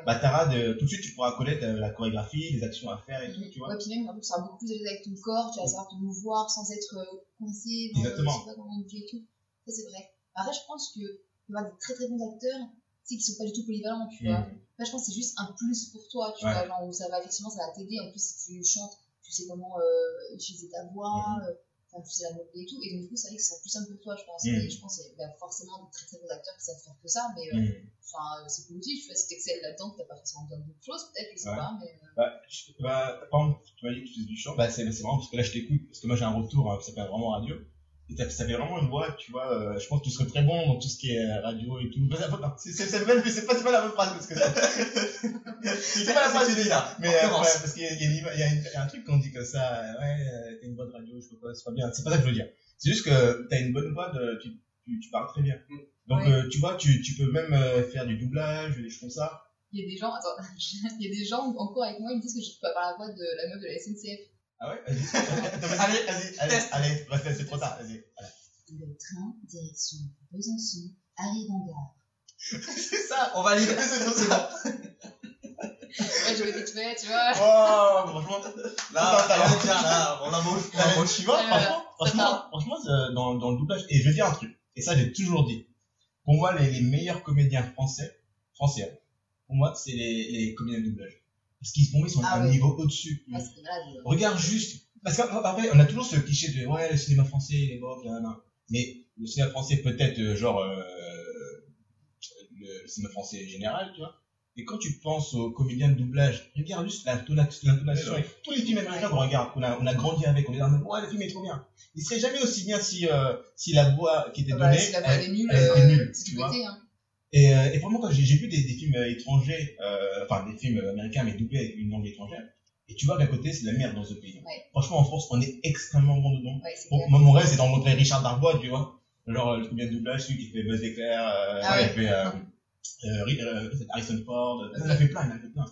[SPEAKER 1] bah, de, tout de suite, tu pourras connaître euh, la chorégraphie, les actions à faire et tout, tu vois.
[SPEAKER 3] Ouais, puis même, tu seras beaucoup plus à l'aise avec ton corps, tu vas savoir te mouvoir sans être euh, coincé dans
[SPEAKER 1] Exactement.
[SPEAKER 3] pas comment bouger et tout. Ça, c'est vrai. Après, je pense que y aura des très très bons acteurs, sais, qui sont pas du tout polyvalents, tu vois.
[SPEAKER 1] Mm.
[SPEAKER 3] Là, je pense que c'est juste un plus pour toi, tu
[SPEAKER 1] Ouais.
[SPEAKER 3] vois, genre où ça va, effectivement, ça va t'aider. En plus, si tu chantes, tu sais comment euh, utiliser ta voix,
[SPEAKER 1] Mhm.
[SPEAKER 3] euh, enfin, tu sais la moduler et tout. Et donc, du coup, c'est vrai que c'est plus simple pour toi, je pense.
[SPEAKER 1] Mhm.
[SPEAKER 3] Et je pense qu'il y a forcément de très très bons acteurs qui savent faire que ça, mais euh,
[SPEAKER 1] Mm.
[SPEAKER 3] enfin, euh, c'est positif, tu vois, si t'excelles là-dedans, que t'as pas forcément besoin d'autres choses, peut-être, je sais
[SPEAKER 1] Ouais.
[SPEAKER 3] pas, mais. euh,
[SPEAKER 1] Bah, je, bah, par exemple, tu m'as dit que tu faisais du chant, bah, c'est, c'est marrant parce que là, je t'écoute, parce que moi, j'ai un retour, hein, qui s'appelle vraiment radio. Et t'as- ça fait vraiment une voix, tu vois, euh, je pense que tu serais très bon dans tout ce qui est euh, radio et tout. Bah, c'est, c'est, même, c'est pas, c'est pas la bonne phrase, parce que c'est pas la phrase,
[SPEAKER 2] C'est là.
[SPEAKER 1] mais, euh, ouais, parce qu'il y a, y y un truc qu'on dit comme ça, euh, ouais, euh, t'as une voix de radio, je sais pas c'est pas bien. C'est pas ça que je veux dire. C'est juste que t'as une bonne voix de, tu, tu, tu parles très bien.
[SPEAKER 2] Mm.
[SPEAKER 1] Donc,
[SPEAKER 3] Ouais.
[SPEAKER 1] euh, tu vois, tu, tu peux même euh, faire du doublage, des choses comme ça.
[SPEAKER 3] Il y a des gens, attends, il y a des gens en cours avec moi, ils me disent que je peux avoir la voix de la meuf de la SNCF.
[SPEAKER 1] Ah ouais? Vas-y,
[SPEAKER 2] Allez,
[SPEAKER 1] vas-y, allez, allez, vas-y, c'est trop tard, vas-y. Voilà.
[SPEAKER 3] Le train direction Besançon arrive en gare.
[SPEAKER 1] C'est ça
[SPEAKER 2] On.
[SPEAKER 1] C'est bon, c'est bon.
[SPEAKER 3] Ouais, je vais vite fait, tu vois.
[SPEAKER 1] Wow, franchement,
[SPEAKER 2] Là,
[SPEAKER 1] Attends,
[SPEAKER 2] on bien, là, on embauche, on
[SPEAKER 1] euh,
[SPEAKER 2] embauche.
[SPEAKER 1] tu vois,
[SPEAKER 3] Euh,
[SPEAKER 1] franchement, franchement,
[SPEAKER 3] va.
[SPEAKER 1] franchement, c'est dans, dans le doublage, et je vais dire un truc, et ça j'ai toujours dit, pour moi, les, les meilleurs comédiens français, français, pour moi, c'est les, les comédiens de doublage. Parce qu'ils, pour moi, ils sont à
[SPEAKER 3] Ah
[SPEAKER 1] un
[SPEAKER 3] ouais.
[SPEAKER 1] niveau au-dessus.
[SPEAKER 3] Ah, euh.
[SPEAKER 1] Regarde juste, parce qu'après, on a toujours ce cliché de, ouais, le cinéma français, il est bon, mais le cinéma français peut-être, euh, genre, euh, le cinéma français général, tu vois. Et quand tu penses aux comédiens de doublage, regarde juste l'intonation. Tous les films américains qu'on regarde, qu'on a, on a grandi avec, on est dans le ouais, le film est trop bien. Il serait jamais aussi bien si, euh, si la voix qui était
[SPEAKER 3] bah,
[SPEAKER 1] donnée,
[SPEAKER 3] si la voix
[SPEAKER 1] elle-
[SPEAKER 3] est nulle,
[SPEAKER 1] elle était
[SPEAKER 3] euh,
[SPEAKER 1] nulle, tu vois.
[SPEAKER 3] hein.
[SPEAKER 1] Et, euh, et vraiment, quand j'ai vu des, des films euh, étrangers, euh, enfin des films américains mais doublés avec une langue étrangère, et tu vois qu'à côté c'est de la merde dans ce pays.
[SPEAKER 3] Ouais.
[SPEAKER 1] Franchement, en France, on est extrêmement bon dedans.
[SPEAKER 3] Ouais,
[SPEAKER 1] Bon, moi, mon rêve, c'est d'en montrer Richard Darbois, tu vois. Genre, euh, le combien de doublage, celui qui fait Buzz Éclair, euh,
[SPEAKER 3] Ah
[SPEAKER 1] ouais, fait, euh, euh, Ri- euh, Harrison Ford, euh, il en a fait plein, il en a fait plein.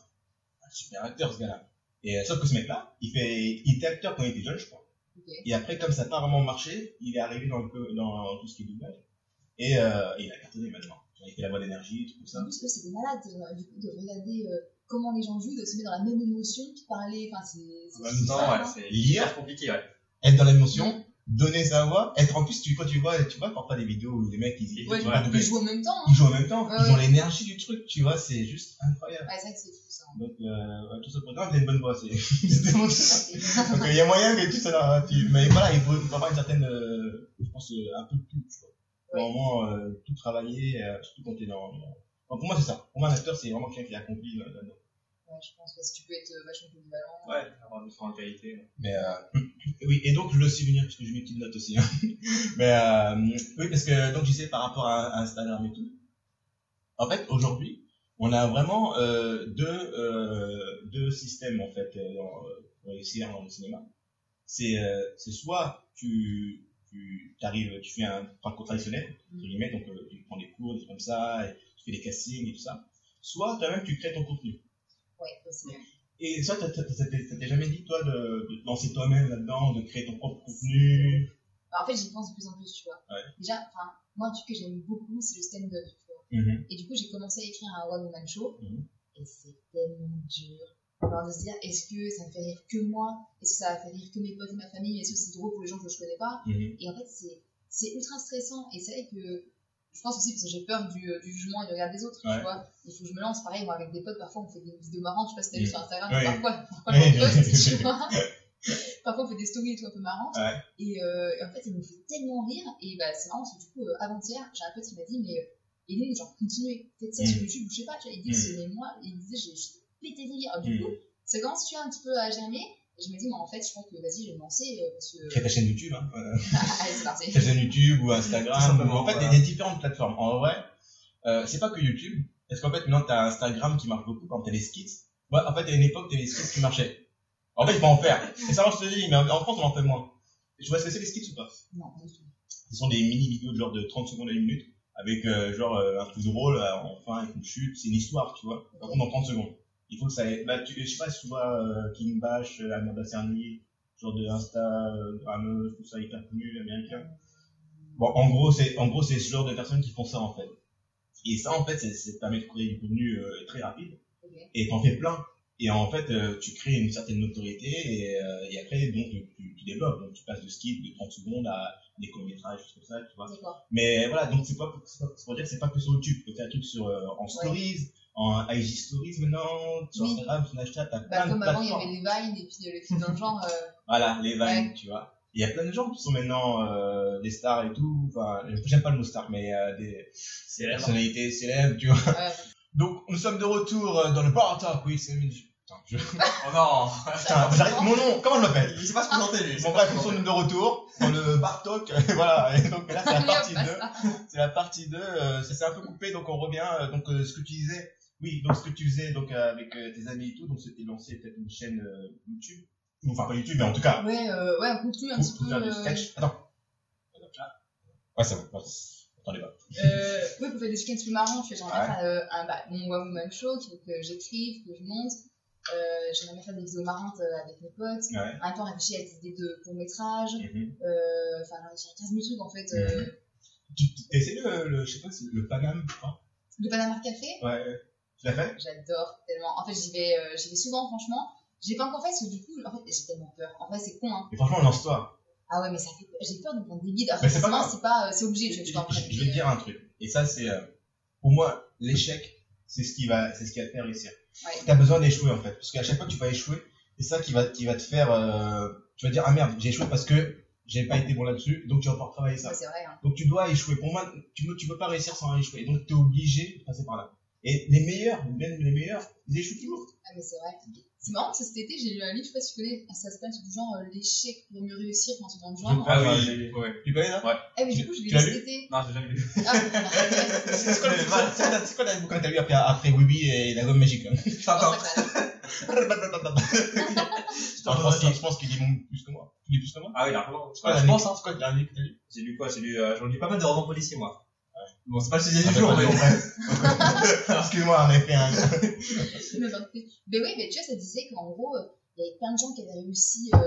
[SPEAKER 1] Un super acteur, ce gars-là. Et, euh, sauf que ce mec-là, il fait, il était acteur quand il était jeune, je crois. Et après, comme ça n'a pas vraiment marché, il est arrivé dans, le, dans tout ce qui est doublage. Et, euh, et il a cartonné maintenant. Il fait la voix d'énergie, tout ça.
[SPEAKER 3] En plus, c'est des malades, euh, du coup, de regarder euh, comment les gens jouent, de se mettre dans la même émotion, de parler, enfin, c'est.
[SPEAKER 1] En même temps,
[SPEAKER 3] ça,
[SPEAKER 2] ouais, c'est
[SPEAKER 1] Lire.
[SPEAKER 2] hyper compliqué, ouais.
[SPEAKER 1] Être dans l'émotion, donner sa voix, être en plus, tu, quand tu vois, tu vois parfois des vidéos où les mecs, ils,
[SPEAKER 3] Ouais,
[SPEAKER 1] ils,
[SPEAKER 2] Ouais.
[SPEAKER 3] Ils jouent en même temps, hein.
[SPEAKER 1] ils jouent en même temps,
[SPEAKER 3] Ouais,
[SPEAKER 1] ils ont l'énergie du truc, tu vois, c'est juste incroyable.
[SPEAKER 3] Ouais, c'est vrai que c'est fou ça.
[SPEAKER 1] Donc, euh, ouais, tout ça pour dire, t'as une bonne voix, c'est, Donc, il y a moyen que tu sois dans, tu, mais voilà, il faut, il avoir une certaine, euh, je pense, euh, un peu de tout, tu vois. Vraiment, euh, tout travailler, euh, surtout quand t'es dans, dans- Enfin, pour moi, c'est ça. Pour moi, un acteur, c'est vraiment quelqu'un qui accomplit, euh, là-dedans.
[SPEAKER 3] Ouais, je pense que si tu peux être euh, vachement polyvalent.
[SPEAKER 2] Ouais, avoir différentes qualités.
[SPEAKER 1] Mais euh, oui, et donc je veux aussi venir parce que je mets une petite note aussi. hein. Mais euh, oui, parce que donc je disais par rapport à, à Instagram et tout. En fait, aujourd'hui, on a vraiment euh, deux euh, deux systèmes en fait dans, pour réussir dans le cinéma. C'est euh, c'est soit tu tu arrives, tu fais un parcours traditionnel entre guillemets, donc euh, tu prends des cours, des trucs comme ça, et tu fais des castings et tout ça. Soit toi-même tu crées ton contenu.
[SPEAKER 3] Ouais, aussi.
[SPEAKER 1] Et ça, t'as- t'as- jamais dit, toi, de, de te lancer toi-même là-dedans, de créer ton propre contenu?
[SPEAKER 3] Bah, en fait, j'y pense de plus en plus, tu vois.
[SPEAKER 1] Ouais.
[SPEAKER 3] Déjà, moi, un truc que j'aime beaucoup, c'est le stand-up, tu vois.
[SPEAKER 1] Mhm.
[SPEAKER 3] Et du coup, j'ai commencé à écrire un one-woman show.
[SPEAKER 1] Mhm.
[SPEAKER 3] Et c'est tellement dur. Alors, de se dire, est-ce que ça me fait rire que moi? Est-ce que ça va faire rire que mes potes et ma famille? Est-ce que c'est drôle pour les gens que je connais pas?
[SPEAKER 1] Mhm.
[SPEAKER 3] Et en fait, c'est, c'est ultra stressant. Et c'est vrai que je pense aussi parce que j'ai peur du, euh, du jugement et du regard des autres,
[SPEAKER 1] Ouais.
[SPEAKER 3] tu vois. Il faut que je me lance. Pareil, moi, avec des potes, parfois, on fait des vidéos marrantes. Je sais pas si t'as vu
[SPEAKER 1] Mhm.
[SPEAKER 3] sur Instagram,
[SPEAKER 1] Ouais.
[SPEAKER 3] parfois, parfois,
[SPEAKER 1] Ouais.
[SPEAKER 3] poste, tu vois. Parfois, on fait des stories et tout un peu marrantes. Et, euh, et en fait, il me fait tellement rire. Et bah, c'est marrant parce que du coup, euh, avant-hier, j'ai un pote qui m'a dit, mais Hélène, genre, continuez, faites ça sur YouTube ou je sais pas, tu vois. Il dit, mais moi, il disait, j'ai j'ai pété de rire. Alors, du
[SPEAKER 1] Mm.
[SPEAKER 3] coup, ça commence, tu vois, un petit peu à germer. Et je me dis, moi, en fait, je pense que vas-y, je vais me lancer euh, parce que.
[SPEAKER 1] Crée ta chaîne YouTube, hein.
[SPEAKER 3] Allez, c'est parti.
[SPEAKER 1] ta chaîne YouTube ou Instagram, ou en fait,
[SPEAKER 2] voilà.
[SPEAKER 1] des, des différentes plateformes. En vrai, euh, c'est pas que YouTube, parce qu'en fait, maintenant, t'as Instagram qui marche beaucoup, quand t'as les skits. Ouais, en fait, à une époque, t'as les skits qui marchaient. En fait, il faut en faire. Et ça, je te dis, mais en en France, on en fait moins. Tu vois ce que c'est les skits ou pas?
[SPEAKER 3] Non, pas du tout.
[SPEAKER 1] Ce sont des mini-vidéos de genre de 30 secondes à une minute, avec euh, genre euh, un truc drôle, euh, enfin, avec une chute, c'est une histoire, tu vois. Par contre, dans 30 secondes. Il faut que ça ait, bah, tu, je sais pas si tu vois euh, King Bash, euh, Amanda Cerny, genre de Insta, euh, Grameuse, tout ça, hyper connu, américain. Bon, en gros, c'est, en gros, c'est ce genre de personnes qui font ça, en fait. Et ça, en fait, c'est, c'est permet de créer du contenu euh, très rapide.
[SPEAKER 3] Ok.
[SPEAKER 1] Et t'en fais plein. Et en fait, euh, tu crées une certaine notoriété et, et après, donc, tu, tu développes. Donc, tu passes de skits de 30 secondes à des courts-métrages, tout ça, tu vois. Mais voilà, donc c'est pas, c'est pas- pour dire que c'est pas que sur YouTube. Tu peux faire un truc sur, en stories, en IG stories maintenant, sur
[SPEAKER 3] Oui.
[SPEAKER 1] Instagram, sur Snapchat, t'as
[SPEAKER 3] Bah,
[SPEAKER 1] plein de
[SPEAKER 3] comme avant, il y avait les Vines et puis les trucs dans le genre. euh,
[SPEAKER 1] Voilà, les vines,
[SPEAKER 3] Ouais.
[SPEAKER 1] tu vois. Il y a plein de gens qui sont maintenant euh, des stars et tout. Enfin, j'aime pas le mot star, mais euh, des
[SPEAKER 2] C'est la
[SPEAKER 1] personnalités célèbres, tu vois.
[SPEAKER 3] ouais.
[SPEAKER 1] Donc, nous sommes de retour euh, dans le bar talk. Oui, c'est Putain, je...
[SPEAKER 2] Oh non
[SPEAKER 1] Putain, j'arrive. Mon nom, comment je m'appelle
[SPEAKER 2] Il sait pas se présenter lui.
[SPEAKER 1] Bon bref, nous sommes de retour dans le bar talk. voilà. Et donc là, c'est la partie
[SPEAKER 3] hop,
[SPEAKER 1] 2.
[SPEAKER 3] basta.
[SPEAKER 1] C'est la partie 2. euh, ça s'est un peu coupé, donc on revient. euh, donc euh, ce que tu disais. Oui, donc ce que tu faisais donc euh, avec euh, tes amis et tout, donc c'était lancer peut-être une chaîne euh, YouTube. Enfin pas YouTube, mais en tout cas
[SPEAKER 3] Ouais, euh, ouais, un contenu un petit peu.
[SPEAKER 1] faire du
[SPEAKER 3] euh,
[SPEAKER 1] sketch. Attends. Ouais, c'est bon. Ouais. Attendez pas.
[SPEAKER 3] Euh, oui, pour faire des sketchs plus marrants, je fais j'aimerais
[SPEAKER 1] Ouais.
[SPEAKER 3] faire euh, un, bah, mon One Woman Show, qu'il faut que j'écrive, que je monte. Euh, j'aimerais faire des vidéos marrantes avec mes potes.
[SPEAKER 1] Ouais.
[SPEAKER 3] En même temps, réfléchir à des idées de court-métrage.
[SPEAKER 1] Mhm.
[SPEAKER 3] Euh, Enfin, j'ai 15 000 trucs en fait. Euh,
[SPEAKER 1] Tu t'as essayé le, le, je sais pas, c'est le Paname, je crois.
[SPEAKER 3] Le Panama Café,
[SPEAKER 1] Ouais. Tu l'as fait
[SPEAKER 3] j'adore tellement. En fait, j'y vais, euh, j'y vais souvent, franchement. J'ai pas encore fait parce que du coup, en fait, j'ai tellement peur. En vrai, c'est con, hein.
[SPEAKER 1] Et franchement, lance-toi.
[SPEAKER 3] Ah ouais, mais ça fait... j'ai peur de me prendre des guides. Alors,
[SPEAKER 1] Mais c'est pas
[SPEAKER 3] c'est euh, c'est obligé,
[SPEAKER 1] Je, vais te dire un truc. Et ça, c'est, euh, pour moi, l'échec, c'est ce qui va, c'est ce qui va te faire réussir.
[SPEAKER 3] Ouais.
[SPEAKER 1] T'as besoin d'échouer, en fait. Parce qu'à chaque fois que tu vas échouer, c'est ça qui va, qui va te faire, euh, tu vas dire, ah merde, j'ai échoué parce que j'ai pas été bon là-dessus, donc tu vas pouvoir travailler ça.
[SPEAKER 3] Ouais, c'est vrai, hein.
[SPEAKER 1] Donc tu dois échouer. Pour moi, tu tu peux pas réussir sans échouer. Donc tu es obligé de passer par là. Et les meilleurs, même les meilleurs, ils échouent toujours.
[SPEAKER 3] Ah, mais c'est vrai. C'est marrant parce que cet été, j'ai lu un livre, je sais pas si tu connais, ça s'appelle du genre euh, l'échec pour mieux réussir, enfin, c'est dans le genre.
[SPEAKER 1] Ah
[SPEAKER 2] Ah
[SPEAKER 1] oui.
[SPEAKER 2] oui, ouais.
[SPEAKER 1] Tu connais ça
[SPEAKER 3] Ah, mais du coup, je l'ai
[SPEAKER 1] tu
[SPEAKER 3] lu
[SPEAKER 1] l'as
[SPEAKER 3] cet été.
[SPEAKER 2] Non, j'ai jamais lu.
[SPEAKER 3] Ah,
[SPEAKER 1] C'est quoi le- c'est quoi- la boucle que t'as lu après, après Wibi et la gomme magique hein
[SPEAKER 2] Attends.
[SPEAKER 1] je, pense qu'il, je pense qu'il lit plus que moi. Tu lis plus que moi?
[SPEAKER 2] Ah oui, largement. Je pense, hein?
[SPEAKER 1] C'est quoi le dernier que t'as lu?
[SPEAKER 2] J'ai lu quoi? J'ai lu, euh, j'en lis pas mal de romans policiers, moi. Bon, c'est pas le sujet
[SPEAKER 1] Ah,
[SPEAKER 2] du jour, mais.
[SPEAKER 1] Excuse-moi, a fait un.
[SPEAKER 3] mais. Mais oui, mais tu vois, ça disait qu'en gros, il y avait plein de gens qui avaient réussi euh,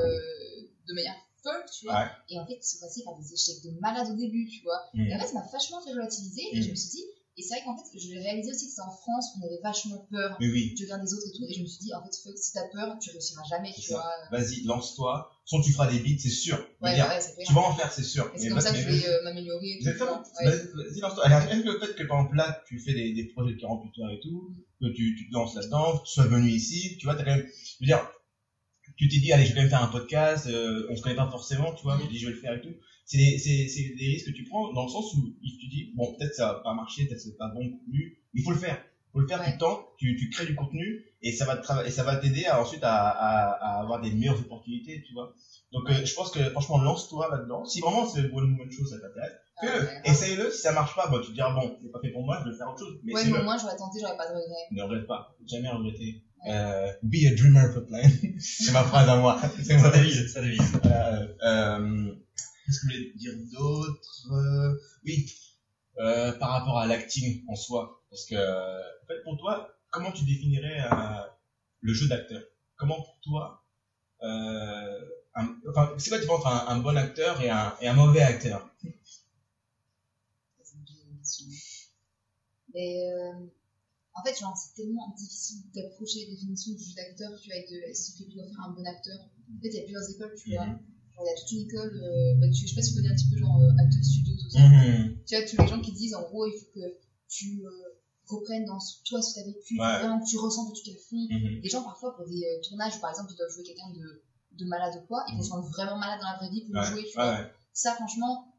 [SPEAKER 3] de manière folle, tu vois.
[SPEAKER 1] Ouais.
[SPEAKER 3] Et en fait, ils sont passés par des échecs de malade au début, tu vois.
[SPEAKER 1] Mm.
[SPEAKER 3] Et en fait, ça m'a vachement fait relativiser. Et
[SPEAKER 1] Mm.
[SPEAKER 3] je me suis dit, et c'est vrai qu'en fait, je réalisé aussi que c'est en France, on avait vachement peur
[SPEAKER 1] Oui, oui.
[SPEAKER 3] du regard des autres et tout. Et je me suis dit, en fait, si t'as peur, tu réussiras jamais, tu
[SPEAKER 1] ça.
[SPEAKER 3] vois.
[SPEAKER 1] Vas-y, lance-toi. Sans tu feras des beats, c'est sûr. Je veux
[SPEAKER 3] Ouais,
[SPEAKER 1] dire,
[SPEAKER 3] ouais, c'est clair.
[SPEAKER 1] tu vas en faire, c'est sûr.
[SPEAKER 3] C'est comme ça que je vais euh, m'améliorer.
[SPEAKER 1] Exactement.
[SPEAKER 3] vois. Ouais.
[SPEAKER 1] Vas- Vas-y, lance-toi. Alors, Rien que le fait que, par exemple, là, tu fais des, des projets de 48 heures et tout, que tu, tu te lances là-dedans, que tu sois venu ici, tu vois, t'as quand même, je veux dire, tu t'es dit, allez, je vais quand même faire un podcast, euh, on se connaît pas forcément, tu vois, mais tu dis, je vais le faire et tout. C'est des, des risques que tu prends dans le sens où tu dis, bon, peut-être ça va pas marcher, peut-être c'est pas bon plus, mais il faut le faire. Faut le faire
[SPEAKER 3] Ouais.
[SPEAKER 1] tout le temps. Tu, tu crées du contenu et ça va te et ça va t'aider à, ensuite à, à, à avoir des meilleures opportunités, tu vois. Donc, euh, je pense que franchement, lance-toi là-dedans. Si vraiment c'est une bonne chose, ça t'intéresse.
[SPEAKER 3] Ah,
[SPEAKER 1] Que,
[SPEAKER 3] ouais.
[SPEAKER 1] essaye-le. Si ça marche pas, bah, tu te diras bon, c'est pas fait pour moi, je vais faire autre chose. Mais
[SPEAKER 3] Ouais, mais moins, j'aurais tenté, j'aurais pas de regrets.
[SPEAKER 1] ne regrette pas. Jamais regretter. Euh, be a dreamer for plan. c'est ma phrase à moi. C'est
[SPEAKER 2] Ça
[SPEAKER 1] moi.
[SPEAKER 2] devise, ça devise.
[SPEAKER 1] Euh, euh, Qu'est-ce que je voulais dire d'autre? Oui, euh, par rapport à l'acting en soi. Parce que, en fait, pour toi, comment tu définirais euh, le jeu d'acteur? Comment pour toi, euh, un- enfin, c'est quoi tu penses entre un, un bon acteur et un, et un mauvais acteur?
[SPEAKER 3] C'est une vieille question. Mais euh, en fait, genre, c'est tellement difficile d'approcher la définition du jeu d'acteur, tu vois, et de ce que tu dois faire un bon acteur. En fait, il y a plusieurs écoles, tu vois.
[SPEAKER 1] Mhm.
[SPEAKER 3] Genre, il y a toute une école, euh, bah, tu, je sais pas si tu connais un petit peu, genre, euh, acteur studio, tout ça.
[SPEAKER 1] Mhm.
[SPEAKER 3] Tu vois, tous les gens qui disent, en gros, il faut que tu euh, reprennes dans toi ce que tu as vécu,
[SPEAKER 1] Ouais.
[SPEAKER 3] vraiment que tu ressens tout à fond.
[SPEAKER 1] Mhm.
[SPEAKER 3] Les gens, parfois, pour des euh, tournages, par exemple, ils doivent jouer quelqu'un de, de malade ou quoi, ils vont se rendre vraiment malade dans la vraie vie pour le
[SPEAKER 1] Ouais,
[SPEAKER 3] jouer, tu vois.
[SPEAKER 1] ouais.
[SPEAKER 3] Ça, franchement,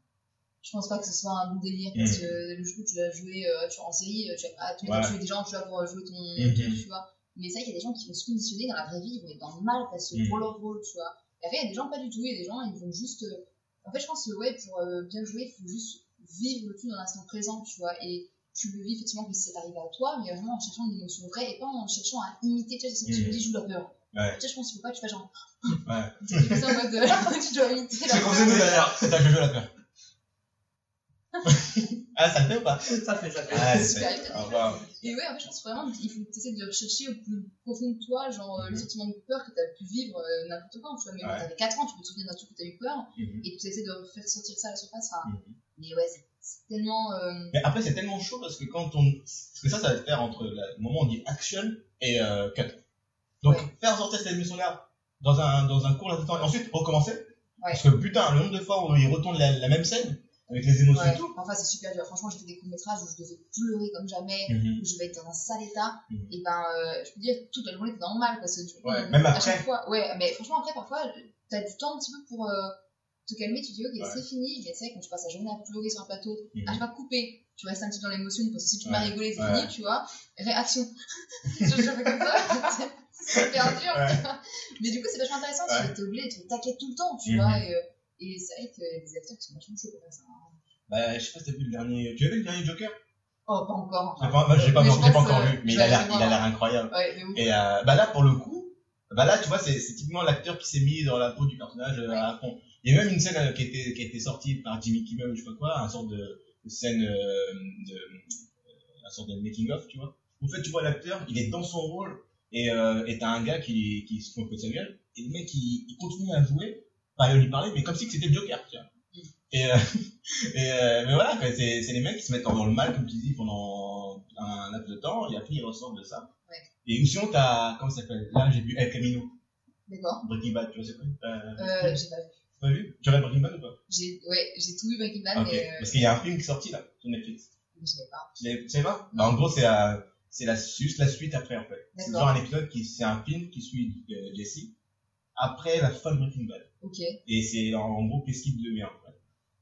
[SPEAKER 3] je pense pas que ce soit un bon délire parce
[SPEAKER 1] Mhm.
[SPEAKER 3] que le coup, tu vas jouer euh, tu en série, euh, tu vas pas tu vas
[SPEAKER 1] Ouais.
[SPEAKER 3] tuer des gens, tu vas euh, jouer ton
[SPEAKER 1] Mhm.
[SPEAKER 3] tu vois. Mais c'est vrai qu'il y a des gens qui vont se conditionner dans la vraie vie, ils vont être dans le mal parce que
[SPEAKER 1] Mhm.
[SPEAKER 3] pour leur rôle, tu vois. Et après, il y a des gens pas du tout, il y a des gens, ils vont juste. euh, En fait, je pense que ouais, pour euh, bien jouer, il faut juste vivre le tout dans l'instant présent, tu vois. Et tu le vis effectivement comme si ça t'arrivait à toi, mais vraiment en cherchant une émotion vraie et pas en cherchant à imiter, tu vois, c'est ce que
[SPEAKER 1] Mhm.
[SPEAKER 3] tu dis, joue la peur.
[SPEAKER 1] Ouais.
[SPEAKER 3] Tu sais, je pense qu'il faut pas que tu fasses genre.
[SPEAKER 1] Ouais.
[SPEAKER 3] Tu fais ça en mode. euh, tu dois imiter la
[SPEAKER 1] C'est comme ça, nous, d'ailleurs. C'est ta Jojo la peur. ah, ça le fait ou pas
[SPEAKER 2] Ça fait, ça fait.
[SPEAKER 1] Ah,
[SPEAKER 3] C'est
[SPEAKER 1] c'est
[SPEAKER 3] super,
[SPEAKER 1] fait. revoir.
[SPEAKER 3] Et ouais, en fait, je pense vraiment qu'il faut que tu essaies de rechercher au plus profond de toi, genre euh, le
[SPEAKER 1] Mhm.
[SPEAKER 3] sentiment de peur que tu as pu vivre euh, n'importe quand, tu vois. Mais quand
[SPEAKER 1] Ouais.
[SPEAKER 3] t'avais 4 ans, tu peux te souvenir d'un truc où tu as eu peur
[SPEAKER 1] Mhm.
[SPEAKER 3] et tu essaies de faire sortir ça à la surface. Enfin,
[SPEAKER 1] Mhm.
[SPEAKER 3] Mais ouais, c'est- c'est tellement. euh,
[SPEAKER 1] Mais après, c'est tellement chaud parce que quand on. Parce que ça, ça va te faire entre le moment où on dit action et euh, cut. Donc,
[SPEAKER 3] Ouais.
[SPEAKER 1] faire sortir cette émotion-là dans un, dans un court laps de temps et ensuite recommencer.
[SPEAKER 3] Ouais.
[SPEAKER 1] Parce que putain, le nombre de fois où il retourne la, la même scène avec les émotions
[SPEAKER 3] ouais.
[SPEAKER 1] et tout.
[SPEAKER 3] Enfin, c'est super dur. Franchement, j'ai fait des courts-métrages où je devais pleurer comme jamais,
[SPEAKER 1] Mhm.
[SPEAKER 3] où je vais être dans un sale état.
[SPEAKER 1] Mhm.
[SPEAKER 3] Et ben, euh, je peux dire, toute la journée, t'es dans le mal parce que coup,
[SPEAKER 1] Ouais, même
[SPEAKER 3] à
[SPEAKER 1] après.
[SPEAKER 3] chaque fois. Ouais, mais franchement, après, parfois, t'as du temps un petit peu pour. euh, te calmer, tu te dis ok
[SPEAKER 1] Ouais.
[SPEAKER 3] c'est fini, mais c'est vrai quand tu passes la journée à pleurer sur un plateau,
[SPEAKER 1] Mhm.
[SPEAKER 3] à pas couper, tu restes un petit peu dans l'émotion parce que si tu m'as
[SPEAKER 1] Ouais.
[SPEAKER 3] rigolé c'est
[SPEAKER 1] Ouais.
[SPEAKER 3] fini, tu vois, réaction. je, je fais comme ça, c'est super dur, tu mais du coup c'est vachement intéressant, tu es obligé d'être au taquet tout le temps, tu
[SPEAKER 1] Mhm.
[SPEAKER 3] vois, et, euh, et c'est vrai que les acteurs sont vachement chauds pour ça. hein.
[SPEAKER 1] Bah, je sais pas si t'as vu le dernier. Tu as vu le dernier Joker?
[SPEAKER 3] Oh, pas encore.
[SPEAKER 1] Moi, j'ai pas, pas encore vu, mais il a l'air,
[SPEAKER 3] aller
[SPEAKER 1] il a
[SPEAKER 3] voir.
[SPEAKER 1] l'air incroyable. Et euh, bah là, pour le coup, bah là, tu vois, c'est typiquement l'acteur qui s'est mis dans la peau du personnage euh, à fond. Il y a même une scène euh, qui a été, qui été sortie par Jimmy Kimmel ou je sais pas quoi, un sorte de, de scène euh, de, un sorte de making of, tu vois. En fait, tu vois l'acteur, il est dans son rôle et euh, t'as un gars qui, qui se fout un peu de sa gueule et le mec il, il continue à jouer, pas à lui parler, mais comme si c'était le Joker, tu vois. Et, euh, et euh, mais voilà, c'est c'est les mecs qui se mettent dans le mal, comme tu dis, pendant un laps de temps, et après ils ressortent de ça.
[SPEAKER 3] Ouais.
[SPEAKER 1] Et ou sinon, t'as, comment ça s'appelle? Là, j'ai vu El Camino,
[SPEAKER 3] D'accord.
[SPEAKER 1] Breaking Bad, tu vois, c'est quoi? Euh,
[SPEAKER 3] Euh, j'ai pas vu.
[SPEAKER 1] T'as pas vu Tu regardes Breaking Bad ou pas
[SPEAKER 3] J'ai, ouais, j'ai tout vu Breaking Bad, mais, euh,
[SPEAKER 1] parce qu'il y a un film qui est sorti là, sur Netflix.
[SPEAKER 3] je savais pas.
[SPEAKER 1] Tu tu savais pas? Bah, En gros, c'est la, c'est la, juste la suite après, en fait. C'est genre un épisode qui, c'est un film qui suit euh, Jesse après la fin de Breaking Bad.
[SPEAKER 3] Ok.
[SPEAKER 1] Et c'est en, en gros qu'est-ce qu'il devient, en fait.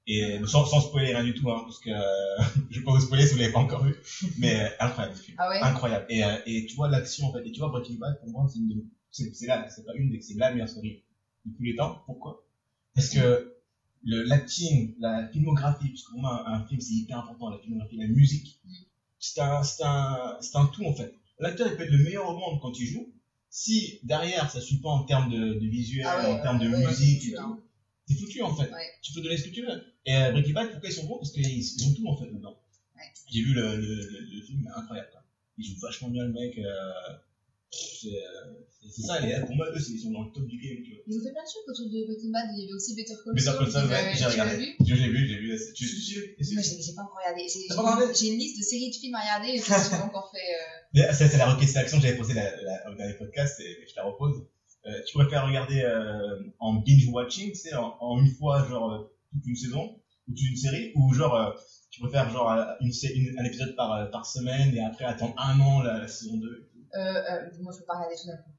[SPEAKER 1] Et euh, sans, sans spoiler rien du tout, hein, parce que euh, je vais pas vous spoiler si vous l'avez pas encore vu, mais euh, incroyable ce film.
[SPEAKER 3] Ah ouais?
[SPEAKER 1] Incroyable. Et, et tu vois l'action en fait. Et tu vois Breaking Bad pour moi c'est une de- c'est c'est là, c'est pas une c'est la meilleure série de tous les temps. Pourquoi? Parce que le l'acting, la filmographie, parce que pour moi un, un film c'est hyper important, la filmographie, la musique, c'est un c'est un c'est un tout en fait. L'acteur il peut être le meilleur au monde quand il joue. Si derrière ça suit pas en termes de, de visuel,
[SPEAKER 3] Ah ouais,
[SPEAKER 1] en termes de
[SPEAKER 3] ouais,
[SPEAKER 1] musique
[SPEAKER 3] c'est
[SPEAKER 1] et
[SPEAKER 3] foutu,
[SPEAKER 1] tout, t'es foutu en fait.
[SPEAKER 3] Ouais.
[SPEAKER 1] Tu peux donner ce que tu veux. Et euh, Breaking Bad, pourquoi ils sont bons Parce qu'ils ils ont tout en fait dedans. J'ai vu le, le, le, le film, incroyable. Quoi. Il joue vachement bien le mec. Euh, c'est euh, c'est- ça, les, pour moi, eux, ils sont dans le top du game. Tu vois.
[SPEAKER 3] Ils ont fait plein de trucs autour de Breaking Bad. Il y avait aussi Better Call
[SPEAKER 1] Better
[SPEAKER 3] Saul.
[SPEAKER 1] Call Saul, ouais, j'ai regardé.
[SPEAKER 3] vu
[SPEAKER 1] Je l'ai vu, j'ai vu. Tu, tu,
[SPEAKER 3] Moi, j'ai j'ai pas encore regardé. J'ai j'ai une liste de séries de films à regarder et je n'ai pas encore fait. euh,
[SPEAKER 1] ça, c'est la requestion que j'avais posée au dernier podcast et je la repose. Euh, tu préfères regarder euh, en binge watching, tu sais, en, en une fois, genre euh, toute une saison ou toute une série, ou genre euh, tu préfères genre euh, une, sé- une- un épisode par, euh, par semaine et après attendre un an la, la saison 2
[SPEAKER 3] Euh, euh, moi, je peux pas regarder tout d'un coup.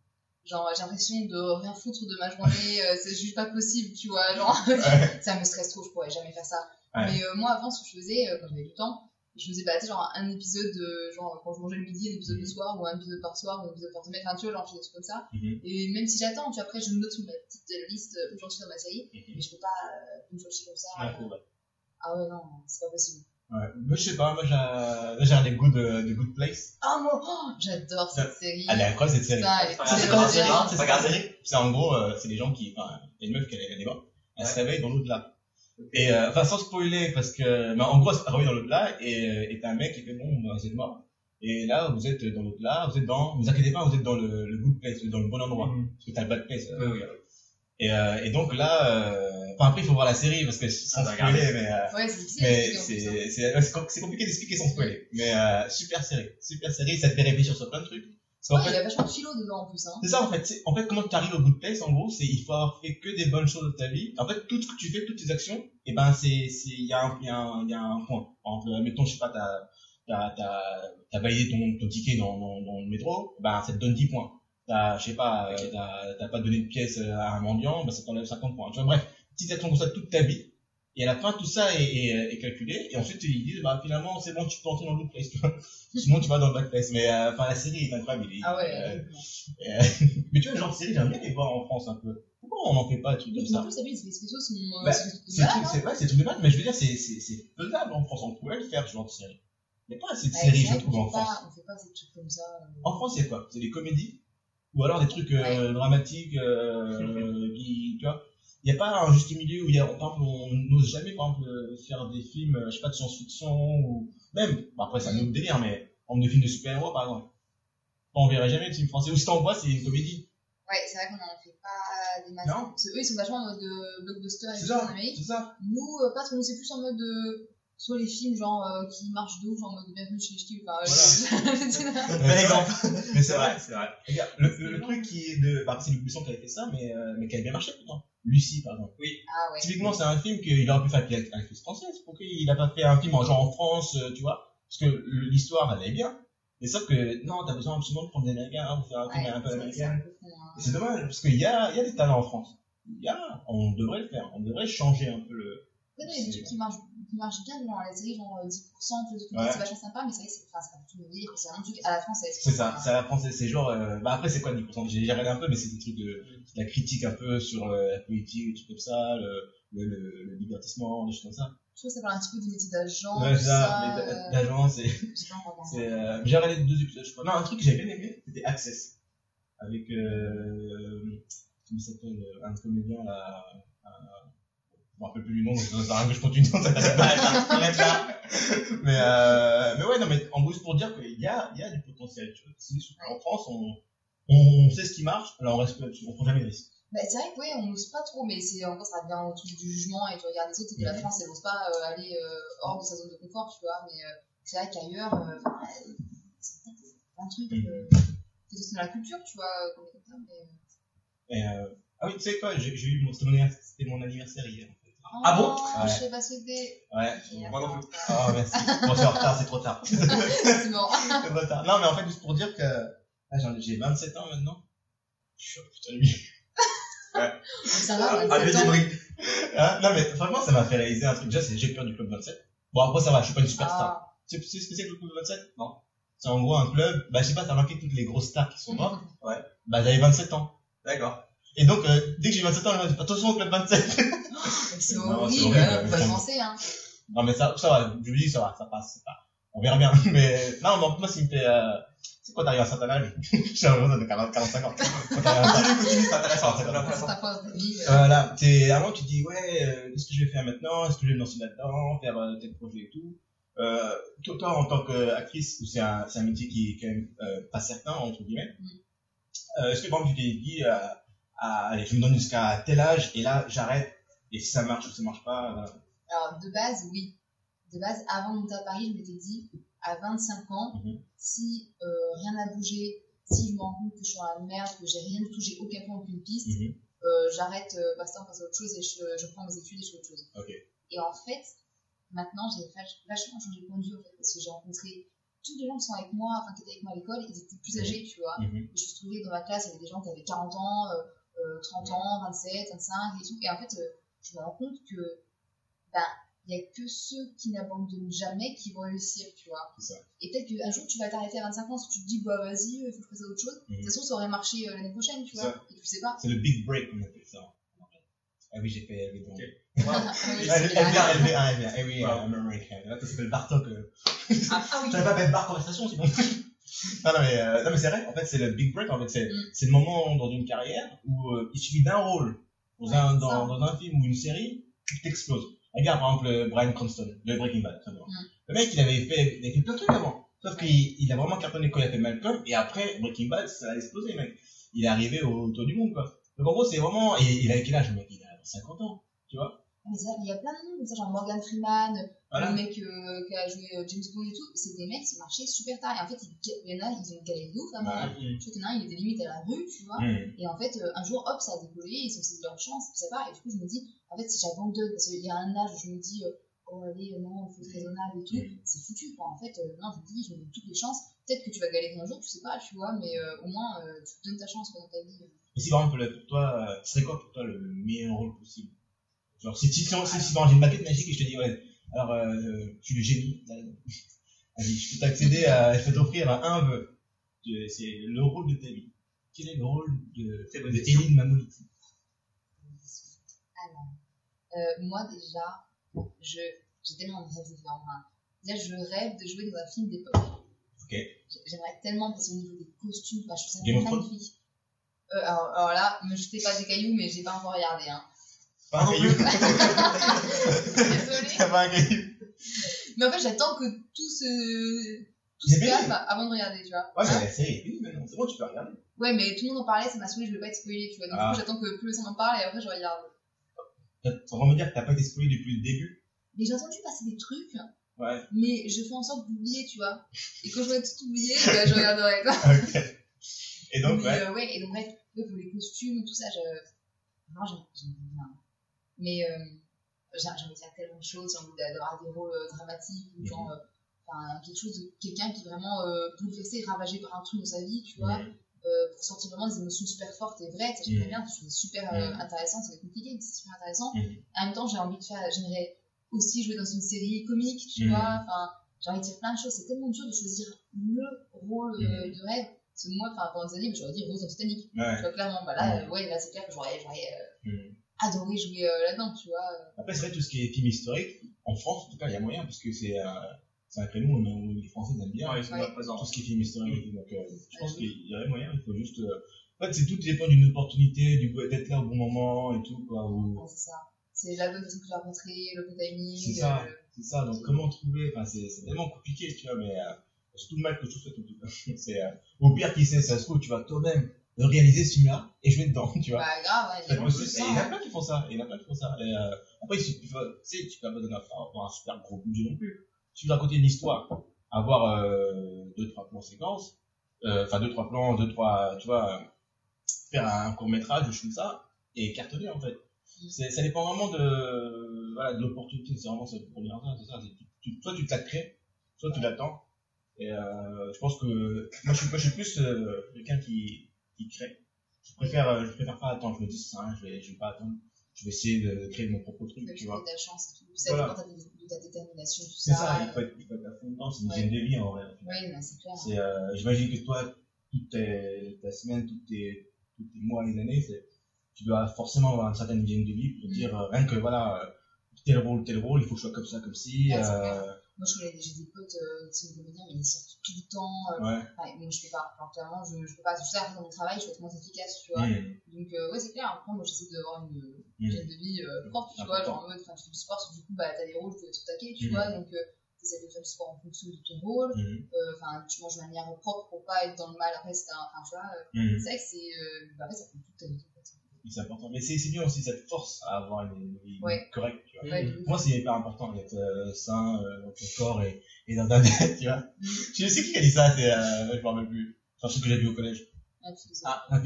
[SPEAKER 3] Genre, j'ai l'impression de rien foutre de ma journée, euh, c'est juste pas possible, tu vois. Genre, ça me stresse trop, je pourrais jamais faire ça.
[SPEAKER 1] Ouais.
[SPEAKER 3] Mais euh, moi, avant, ce que je faisais, euh, quand j'avais du temps, je faisais bah, genre un épisode de, genre quand je mangeais le midi, un épisode le soir, ou un épisode par soir, ou un épisode par semaine, enfin tu vois, genre je fais des trucs comme ça.
[SPEAKER 1] Mhm.
[SPEAKER 3] Et même si j'attends, tu vois, après je note sur ma petite liste où j'en suis dans ma série,
[SPEAKER 1] Mhm.
[SPEAKER 3] mais je peux pas une fois comme ça.
[SPEAKER 1] Cool, ouais.
[SPEAKER 3] Ah ouais, non, c'est pas possible.
[SPEAKER 1] Ouais. Moi, je sais pas, moi, j'ai regardé Good, euh, The Good Place.
[SPEAKER 3] Ah moi, oh, j'adore cette série.
[SPEAKER 1] Elle est incroyable, cette série.
[SPEAKER 3] Putain, elle est
[SPEAKER 2] Enfin,
[SPEAKER 1] Ça, c'est
[SPEAKER 2] c'est
[SPEAKER 1] quoi C'est
[SPEAKER 2] c'est pas
[SPEAKER 1] série C'est en gros, euh, c'est des gens qui, enfin, il y a une meuf qui est elle est morte, elle se
[SPEAKER 2] Ouais.
[SPEAKER 1] réveille dans l'au-delà. Et, euh, enfin, sans spoiler, parce que, mais en gros, elle se réveille dans l'au-delà, et, euh, et t'as un mec qui fait, bon, bah, vous êtes mort. Et là, vous êtes dans l'au-delà, vous êtes dans, vous inquiétez pas, vous êtes dans le, le good place, vous êtes dans le bon endroit.
[SPEAKER 2] Mhm.
[SPEAKER 1] Parce que t'as le bad place. euh,
[SPEAKER 2] Oui, oui.
[SPEAKER 1] Et, euh, et donc là, euh, enfin, après, il faut voir la série, parce que sans
[SPEAKER 2] Ah,
[SPEAKER 1] spoiler, mais, euh,
[SPEAKER 3] Ouais, c'est difficile. hein.
[SPEAKER 1] c'est compliqué d'expliquer sans spoiler. Mais euh, super série, super série, ça te fait réfléchir sur plein de trucs.
[SPEAKER 3] Ouais, il
[SPEAKER 1] fait,
[SPEAKER 3] y a vachement de philo dedans en plus. Hein.
[SPEAKER 1] c'est ça en fait. c'est- En fait, comment tu arrives au good place, en gros, c'est il faut avoir fait que des bonnes choses de ta vie. En fait, tout ce que tu fais, toutes tes actions, et ben c'est c'est il y a un il y a un il y a un point. Par exemple, mettons, je sais pas, t'as t'as t'as t'as validé ton ton ticket dans, dans dans le métro, ben ça te donne 10 points. T'as je sais pas, euh,
[SPEAKER 2] Ok.
[SPEAKER 1] t'as t'as pas donné de pièce euh, à un mendiant, ben ça t'enlève 50 points. Tu vois, bref, petites actions comme ça toute ta vie. Et à la fin, tout ça est, est, est calculé. Et ensuite, ils disent, bah, finalement, c'est bon, tu peux entrer dans le place, tu vois. Sinon, tu vas dans le bad place. Mais, euh, enfin, la série est incroyable. il est-
[SPEAKER 3] Ah ouais.
[SPEAKER 1] euh,
[SPEAKER 3] euh,
[SPEAKER 1] euh, mais tu vois, genre de série, j'aimerais bien les voir en France un peu. Pourquoi on n'en fait pas des trucs comme
[SPEAKER 3] puis en
[SPEAKER 1] ça
[SPEAKER 3] plus, les spéciaux sont. euh,
[SPEAKER 1] Bah, C'est
[SPEAKER 3] hein.
[SPEAKER 1] c'est ouais, c'est mal, mais je veux dire, c'est c'est- c'est faisable en France. On pourrait le faire, ce genre de série. Il n'y a pas assez de séries,
[SPEAKER 3] c'est
[SPEAKER 1] je trouve, en France.
[SPEAKER 3] pas- On fait pas des trucs comme ça. euh.
[SPEAKER 1] En France, a quoi? C'est des comédies? Ou alors des trucs euh, dramatiques euh, qui, tu vois? Il n'y a pas un juste milieu où il y a, par exemple, on n'ose jamais, par exemple, euh, faire des films, euh, je sais pas, de science-fiction ou même, bon, après, c'est un autre délire, mais en de films de super-héros, par exemple. On verrait jamais de film français. Ou si t'en vois, c'est une comédie.
[SPEAKER 3] Ouais, c'est vrai qu'on en fait pas des masses.
[SPEAKER 1] Non.
[SPEAKER 3] Parce que eux, ils sont vachement en mode de blockbuster et
[SPEAKER 1] C'est
[SPEAKER 3] tout
[SPEAKER 1] ça,
[SPEAKER 3] en Amérique.
[SPEAKER 1] c'est ça.
[SPEAKER 3] Nous, euh, pas trop, nous, c'est plus en mode de. Soit les films genre euh, qui marchent de ouf, genre en mode bienvenue chez les ch'tis. Enfin, euh,
[SPEAKER 1] Bel exemple. Mais c'est vrai.
[SPEAKER 2] c'est vrai.
[SPEAKER 1] Regarde, le, le, le truc qui est de, bah, c'est Luc Besson qui avait fait ça, mais, euh, mais qui a bien marché, pourtant. Lucie, par exemple.
[SPEAKER 3] ah ouais.
[SPEAKER 1] Typiquement, c'est un film qu'il aurait pu faire avec l'actrice française. Pourquoi il a pas fait un film en genre en France, euh, tu vois? Parce que l'histoire, elle est bien. Mais sauf que, non, t'as besoin absolument de prendre des américains, hein, pour faire un film
[SPEAKER 3] Ouais,
[SPEAKER 1] un peu américain.
[SPEAKER 3] hein.
[SPEAKER 1] Et c'est dommage, parce qu'il y a, y a des talents en France. Il y a, on devrait le faire. On devrait changer un peu le,
[SPEAKER 3] non, des trucs qui marchent, qui marchent bien dans la série, genre euh, 10%, tout ce
[SPEAKER 1] Ouais.
[SPEAKER 3] c'est vachement sympa, mais c'est vrai que c'est enfin, pas tout le délire, c'est un truc à la française.
[SPEAKER 1] C'est ça, c'est à la française, c'est genre, euh, bah après c'est quoi 10% J'ai regardé un peu, mais c'est des trucs de, de la critique un peu sur euh, la politique, des trucs comme ça, le, le, le, le divertissement, des choses comme ça.
[SPEAKER 3] Je trouve que ça parle un petit peu du métier d'agent,
[SPEAKER 1] Ouais, ça,
[SPEAKER 3] ça.
[SPEAKER 1] mais
[SPEAKER 3] euh,
[SPEAKER 1] d'a- d'agent, c'est,
[SPEAKER 3] j'ai regardé.
[SPEAKER 1] euh, j'ai regardé deux épisodes, je crois. Non, un truc que j'avais bien aimé, c'était Access. Avec, euh, comment s'appelle, euh, un comédien là, euh, je me rappelle plus du nom, donc ça sert à rien que je continue, ça s'appelle Arrête là. Mais, euh, mais ouais, non, mais en gros, c'est pour dire qu'il y a, il y a du potentiel, qu'en France, on, on sait ce qui marche, alors on reste, on prend jamais de risque.
[SPEAKER 3] Bah, c'est vrai que ouais, on n'ose pas trop, mais c'est encore ça revient au truc du jugement et tu regardes les autres et que la
[SPEAKER 1] Mhm.
[SPEAKER 3] France elle n'ose pas euh, aller euh, hors de sa zone de confort, tu vois. Mais euh, c'est vrai qu'ailleurs, euh, euh, c'est de trucs.
[SPEAKER 1] Mhm.
[SPEAKER 3] Euh, c'est dans la culture, tu vois, comme ça. Mais...
[SPEAKER 1] Et, euh, ah oui, tu sais quoi, j'ai j'ai eu mon, c'était mon anniversaire hier.
[SPEAKER 2] Ah bon?
[SPEAKER 3] Oh,
[SPEAKER 1] Ouais.
[SPEAKER 3] Je sais pas souhaiter.
[SPEAKER 1] Ouais.
[SPEAKER 2] Moi non plus.
[SPEAKER 1] Ah, merci. Bon, c'est en retard, c'est trop tard. c'est
[SPEAKER 3] c'est mort.
[SPEAKER 1] trop tard. Non, mais en fait, juste pour dire que, ai- j'ai 27 ans maintenant. Je suis, putain, lui.
[SPEAKER 3] Ça va,
[SPEAKER 2] Ah,
[SPEAKER 3] 27
[SPEAKER 2] le
[SPEAKER 3] ans.
[SPEAKER 1] Hein? Non, mais franchement, ça m'a fait réaliser un truc. Déjà, c'est j'ai peur du club 27. Bon, après, ça va, je suis pas une superstar.
[SPEAKER 3] Ah.
[SPEAKER 1] Tu sais ce que c'est que le club 27 Non. C'est en gros un club, bah, je sais pas, t'as remarqué toutes les grosses stars qui sont mortes?
[SPEAKER 2] Ouais.
[SPEAKER 1] Bah, j'avais 27 ans.
[SPEAKER 2] D'accord.
[SPEAKER 1] Et donc, euh, dès que j'ai 27 ans, je me dis, attention au club 27.
[SPEAKER 3] Mais C'est
[SPEAKER 1] Non,
[SPEAKER 3] horrible,
[SPEAKER 1] horrible,
[SPEAKER 3] hein, faut pas
[SPEAKER 1] ouais.
[SPEAKER 3] se penser, hein.
[SPEAKER 1] non, mais ça, ça va, je me dis, ça va, ça passe, c'est pas, on verra bien. Mais, non, mais moi, ça me fait, euh, c'est quand t'arrives à un certain âge, j'ai l'impression de 40, 45 ans. Quand t'arrives à un certain-
[SPEAKER 2] Continue, continue, c'est intéressant. c'est intéressant.
[SPEAKER 3] euh,
[SPEAKER 1] Voilà, t'es, moment, tu te dis, ouais, euh, qu'est-ce que je vais faire maintenant? Est-ce que je vais me lancer là-dedans, faire euh, tel projet et tout? Euh, toi, toi, en tant qu'actrice, où c'est un, c'est un métier qui est quand même, euh, pas certain, entre guillemets,
[SPEAKER 3] Mm.
[SPEAKER 1] euh, est-ce que, par exemple, tu t'es dit, euh, allez, je me donne jusqu'à tel âge, et là, j'arrête, et si ça marche ou ça marche pas, voilà.
[SPEAKER 3] Alors, de base, oui. De base, avant de monter à Paris, je m'étais dit, à 25 ans,
[SPEAKER 1] Mhm.
[SPEAKER 3] si euh, rien n'a bougé, si je me rends compte que je suis dans la merde, que j'ai rien du tout, j'ai aucun point, aucune piste,
[SPEAKER 1] Mhm.
[SPEAKER 3] euh, j'arrête euh, Bastien, passe à autre chose et je, je prends mes études et je fais autre chose. Et en fait, maintenant, j'ai vach- vachement changé de point de vue, en fait, parce que j'ai rencontré tous les gens qui sont avec moi, enfin, qui étaient avec moi à l'école, ils étaient plus âgés, tu vois.
[SPEAKER 1] Mhm.
[SPEAKER 3] Et je me suis retrouvée dans ma classe, il y avait des gens qui avaient 40 ans, euh, 30 ans, 27, 25 et tout. Et en fait, euh, je me rends compte que, ben, il y a que ceux qui n'abandonnent jamais qui vont réussir, tu vois. Et peut-être qu'un jour, tu vas t'arrêter à 25 ans, si tu te dis, bah vas-y, il faut que je fasse autre chose. De
[SPEAKER 1] Mhm.
[SPEAKER 3] toute façon, ça aurait marché euh, l'année prochaine, tu vois.
[SPEAKER 1] ça.
[SPEAKER 3] Et tu sais pas.
[SPEAKER 1] C'est le big break qu'on appelle ça. Ah oui, j'ai fait LV2.
[SPEAKER 2] Ok.
[SPEAKER 3] Ah oui,
[SPEAKER 1] Elle
[SPEAKER 3] c'est
[SPEAKER 1] elle vient,
[SPEAKER 3] bien.
[SPEAKER 1] elle vient, elle vient. Eh oui,
[SPEAKER 2] Wow.
[SPEAKER 1] I'm American. Là, ça s'appelle Bartok. euh.
[SPEAKER 3] Ah, ah oui.
[SPEAKER 1] J'avais pas fait bar conversation sinon. non, non, mais, euh, non, mais c'est vrai, en fait, c'est le big break. En fait, c'est
[SPEAKER 3] Mm.
[SPEAKER 1] c'est le moment dans une carrière où euh, il suffit d'un rôle dans un, dans, un film ou une série, tu t'exploses. Regarde, par exemple, euh, Brian Cranston, de Breaking Bad.
[SPEAKER 3] Mm.
[SPEAKER 1] Le mec, il avait fait, il avait fait plein de trucs avant. Sauf qu'il il a vraiment cartonné quand il a fait Malcolm, et après, Breaking Bad, ça a explosé, mec. Il est arrivé au tour du monde, quoi. Donc, en gros, c'est vraiment, et il avait quel âge, le mec? Il a 50 ans, tu vois?
[SPEAKER 3] Mais il y a plein de noms, comme ça, genre Morgan Freeman,
[SPEAKER 1] Voilà.
[SPEAKER 3] le mec euh, qui a joué euh, James Bond et tout, c'est des mecs qui marchaient super tard. Et en fait, il il y en a, ils ont galéré de ouf avant.
[SPEAKER 1] Ouais.
[SPEAKER 3] hein. Je sais qu'il y en a un, il était limite à la rue, tu vois.
[SPEAKER 1] Mm.
[SPEAKER 3] Et en fait, euh, un jour, hop, ça a décollé, ils ont saisi leur chance, ça part. Et du coup, je me dis, en fait, si j'abandonne, parce qu'il y a un âge où je me dis, euh, oh allez, euh, non, il faut être raisonnable et tout,
[SPEAKER 1] Mm.
[SPEAKER 3] c'est foutu, quoi. En fait, euh, non, je me dis, je me donne toutes les chances. Peut-être que tu vas galérer un jour, tu sais pas, tu vois, mais euh, au moins, euh, tu te donnes ta chance quoi, dans ta vie.
[SPEAKER 1] Et si par exemple, pour toi, euh, ce serait quoi pour toi le meilleur rôle possible? Genre, si, si, si, si, une baguette magique et je te dis, ouais, alors, euh, tu le génie, là, vas-y, je peux t'accéder à, je peux t'offrir à un vœu. Tu- C'est le rôle de ta vie. Quel est le rôle de, de. Eline Mamoliti
[SPEAKER 3] Alors, euh, moi déjà, je, j'ai tellement de rêves différents. Enfin, déjà, je rêve de jouer dans un film d'époque.
[SPEAKER 1] Ok.
[SPEAKER 3] J'ai- J'aimerais tellement passer au niveau des costumes, je trouve ça magnifique. Euh, alors, alors là, me jetez pas des cailloux, mais j'ai pas encore regardé. Hein.
[SPEAKER 1] Pas.
[SPEAKER 3] Désolée.
[SPEAKER 1] Pas un caillou.
[SPEAKER 3] Mais en fait, j'attends que tout se, tout se calme avant de regarder, tu vois.
[SPEAKER 1] Ouais,
[SPEAKER 3] Hein
[SPEAKER 1] mais la série est finie maintenant. C'est bon, tu peux regarder.
[SPEAKER 3] Ouais, mais tout le monde en parlait, ça m'a saoulé, je voulais pas être spoilé, tu vois. Donc,
[SPEAKER 1] Ah.
[SPEAKER 3] du coup, j'attends que plus personne en parle et après, je regarde.
[SPEAKER 1] T'as t'as vraiment me dire que t'as pas été spoilé depuis le début?
[SPEAKER 3] Mais j'ai entendu passer des trucs,
[SPEAKER 1] Ouais.
[SPEAKER 3] mais je fais en sorte d'oublier, tu vois. Et quand j'aurai tout oublié, bah, je regarderai, quoi.
[SPEAKER 1] Ok. Et donc,
[SPEAKER 3] mais,
[SPEAKER 1] ouais.
[SPEAKER 3] euh, ouais, et donc, bref, ouais, pour les costumes, tout ça, je. J'aime bien. Mais euh, j'ai envie de faire tellement de choses, j'ai envie d'avoir des rôles euh, dramatiques, ou genre, euh, enfin, quelque chose de quelqu'un qui est vraiment bouleversé, ravagé par un truc dans sa vie, tu vois,
[SPEAKER 1] Mhm.
[SPEAKER 3] euh, pour sentir vraiment des émotions super fortes et vraies, ça j'aimerais
[SPEAKER 1] Mhm.
[SPEAKER 3] bien, c'est super euh,
[SPEAKER 1] Mhm.
[SPEAKER 3] intéressant, c'est compliqué, mais c'est super intéressant.
[SPEAKER 1] Mhm.
[SPEAKER 3] En même temps, j'ai envie de faire, j'aimerais aussi jouer dans une série comique, tu
[SPEAKER 1] Mhm.
[SPEAKER 3] vois, enfin, j'ai envie de dire plein de choses, c'est tellement dur de choisir le rôle
[SPEAKER 1] Mhm.
[SPEAKER 3] de rêve. Parce que moi, enfin, pendant des années, j'aurais dit Rose dans Titanic. Tu
[SPEAKER 1] Ouais.
[SPEAKER 3] vois, clairement, bah là,
[SPEAKER 1] Mhm.
[SPEAKER 3] ouais, là, c'est clair que j'aurais,
[SPEAKER 1] Mhm.
[SPEAKER 3] Adoré jouer euh, là-dedans, tu vois.
[SPEAKER 1] Après, c'est vrai, tout ce qui est film historique, en France, en tout cas, il y a moyen, parce que c'est euh, c'est un créneau où les Français aiment bien.
[SPEAKER 2] Ouais, ils sont
[SPEAKER 3] Ouais.
[SPEAKER 1] tout ce qui est film historique. Donc, euh, je pense
[SPEAKER 3] Ouais.
[SPEAKER 1] qu'il y aurait moyen, il faut juste. euh, En fait, c'est tout dépend d'une opportunité, du d'être là au bon moment et tout, quoi. ou-
[SPEAKER 3] Ouais, c'est ça. C'est la bonne personne que tu as rencontrée, le bon timing.
[SPEAKER 1] C'est ça.
[SPEAKER 3] euh,
[SPEAKER 1] C'est ça, donc comment trouver, enfin, c'est c'est tellement compliqué, tu vois, mais euh, c'est tout le mal que je cas. C'est, euh, au pire, qui sait, ça se trouve, tu vas toi-même réaliser ce film-là et jouer dedans, tu vois.
[SPEAKER 3] bah, grave, ouais, il de
[SPEAKER 1] possible.
[SPEAKER 3] ça,
[SPEAKER 1] Et il y en a
[SPEAKER 3] hein.
[SPEAKER 1] plein qui font ça. Il y en a plein qui font ça. Et, euh, après, il faut- tu sais, tu peux pas besoin d'avoir un super gros budget non plus. Tu veux raconter une histoire, avoir euh, deux, trois plans séquences, euh, enfin deux, trois plans, deux, trois, tu vois, euh, faire un court métrage, je comme ça, et cartonner en fait. C'est, ça dépend vraiment de, voilà, de l'opportunité. C'est vraiment ça pour ça, c'est ça. tu- tu- soit tu te la crées, soit tu l'attends. Et euh, je pense que moi je suis, je suis plus euh, quelqu'un qui, qui crée. Je préfère, euh, je préfère pas attendre. Je me dis ça, hein, je vais, je vais pas attendre. Je vais essayer de créer mon propre truc, tu vois.
[SPEAKER 3] de la chance et tout. Ça
[SPEAKER 1] Voilà.
[SPEAKER 3] dépend de ta, ta détermination, tout
[SPEAKER 1] C'est
[SPEAKER 3] ça.
[SPEAKER 1] ça, il faut être, il faut être à fond dedans. C'est une
[SPEAKER 3] Ouais.
[SPEAKER 1] de vie en vrai.
[SPEAKER 3] Oui, c'est clair.
[SPEAKER 1] C'est, euh, j'imagine que toi, toutes tes, ta semaine, toutes tes, tous tes mois et années, tu dois forcément avoir une certaine hygiène de vie pour
[SPEAKER 3] Mm.
[SPEAKER 1] dire, euh, rien que voilà, tel rôle, tel rôle, il faut que je sois comme ça, comme
[SPEAKER 3] Ouais,
[SPEAKER 1] euh,
[SPEAKER 3] Moi, je connais des, j'ai des potes euh, qui sont comédiens, mais ils sortent tout le temps. Euh,
[SPEAKER 1] ouais.
[SPEAKER 3] ouais, moi, je peux pas. Alors, clairement, je, je peux pas. Je sais, après, dans mon travail, je vais être moins efficace, tu vois.
[SPEAKER 1] Mm.
[SPEAKER 3] Donc, euh, ouais, c'est clair. Après, moi, j'essaie d'avoir une
[SPEAKER 1] Mm.
[SPEAKER 3] hygiène de vie euh, forte, tu vois. Genre, en mode, tu fais du sport, du coup, bah, t'as des rôles, tu peux être taqué, tu
[SPEAKER 1] Mm.
[SPEAKER 3] vois. Donc, euh, t'essaies de faire du sport en fonction de ton rôle. Enfin, tu manges de manière propre pour pas être dans le mal. Après, c'est un. Enfin, tu vois. c'est vrai que c'est. Bah, après, ça fait toute ta vie.
[SPEAKER 1] C'est important. Mais c'est, c'est bien aussi, ça te force à avoir une, une vie
[SPEAKER 3] Ouais.
[SPEAKER 1] correcte, tu vois.
[SPEAKER 3] Ouais,
[SPEAKER 2] Mm.
[SPEAKER 3] de ouf.
[SPEAKER 1] Pour moi, c'est hyper important d'être euh, sain euh, dans ton corps et, et dans ta tête, tu vois. Je sais qui a dit ça, c'est, euh, je m'en rappelle plus. C'est un truc que j'ai vu au collège.
[SPEAKER 2] Ah,
[SPEAKER 1] Un.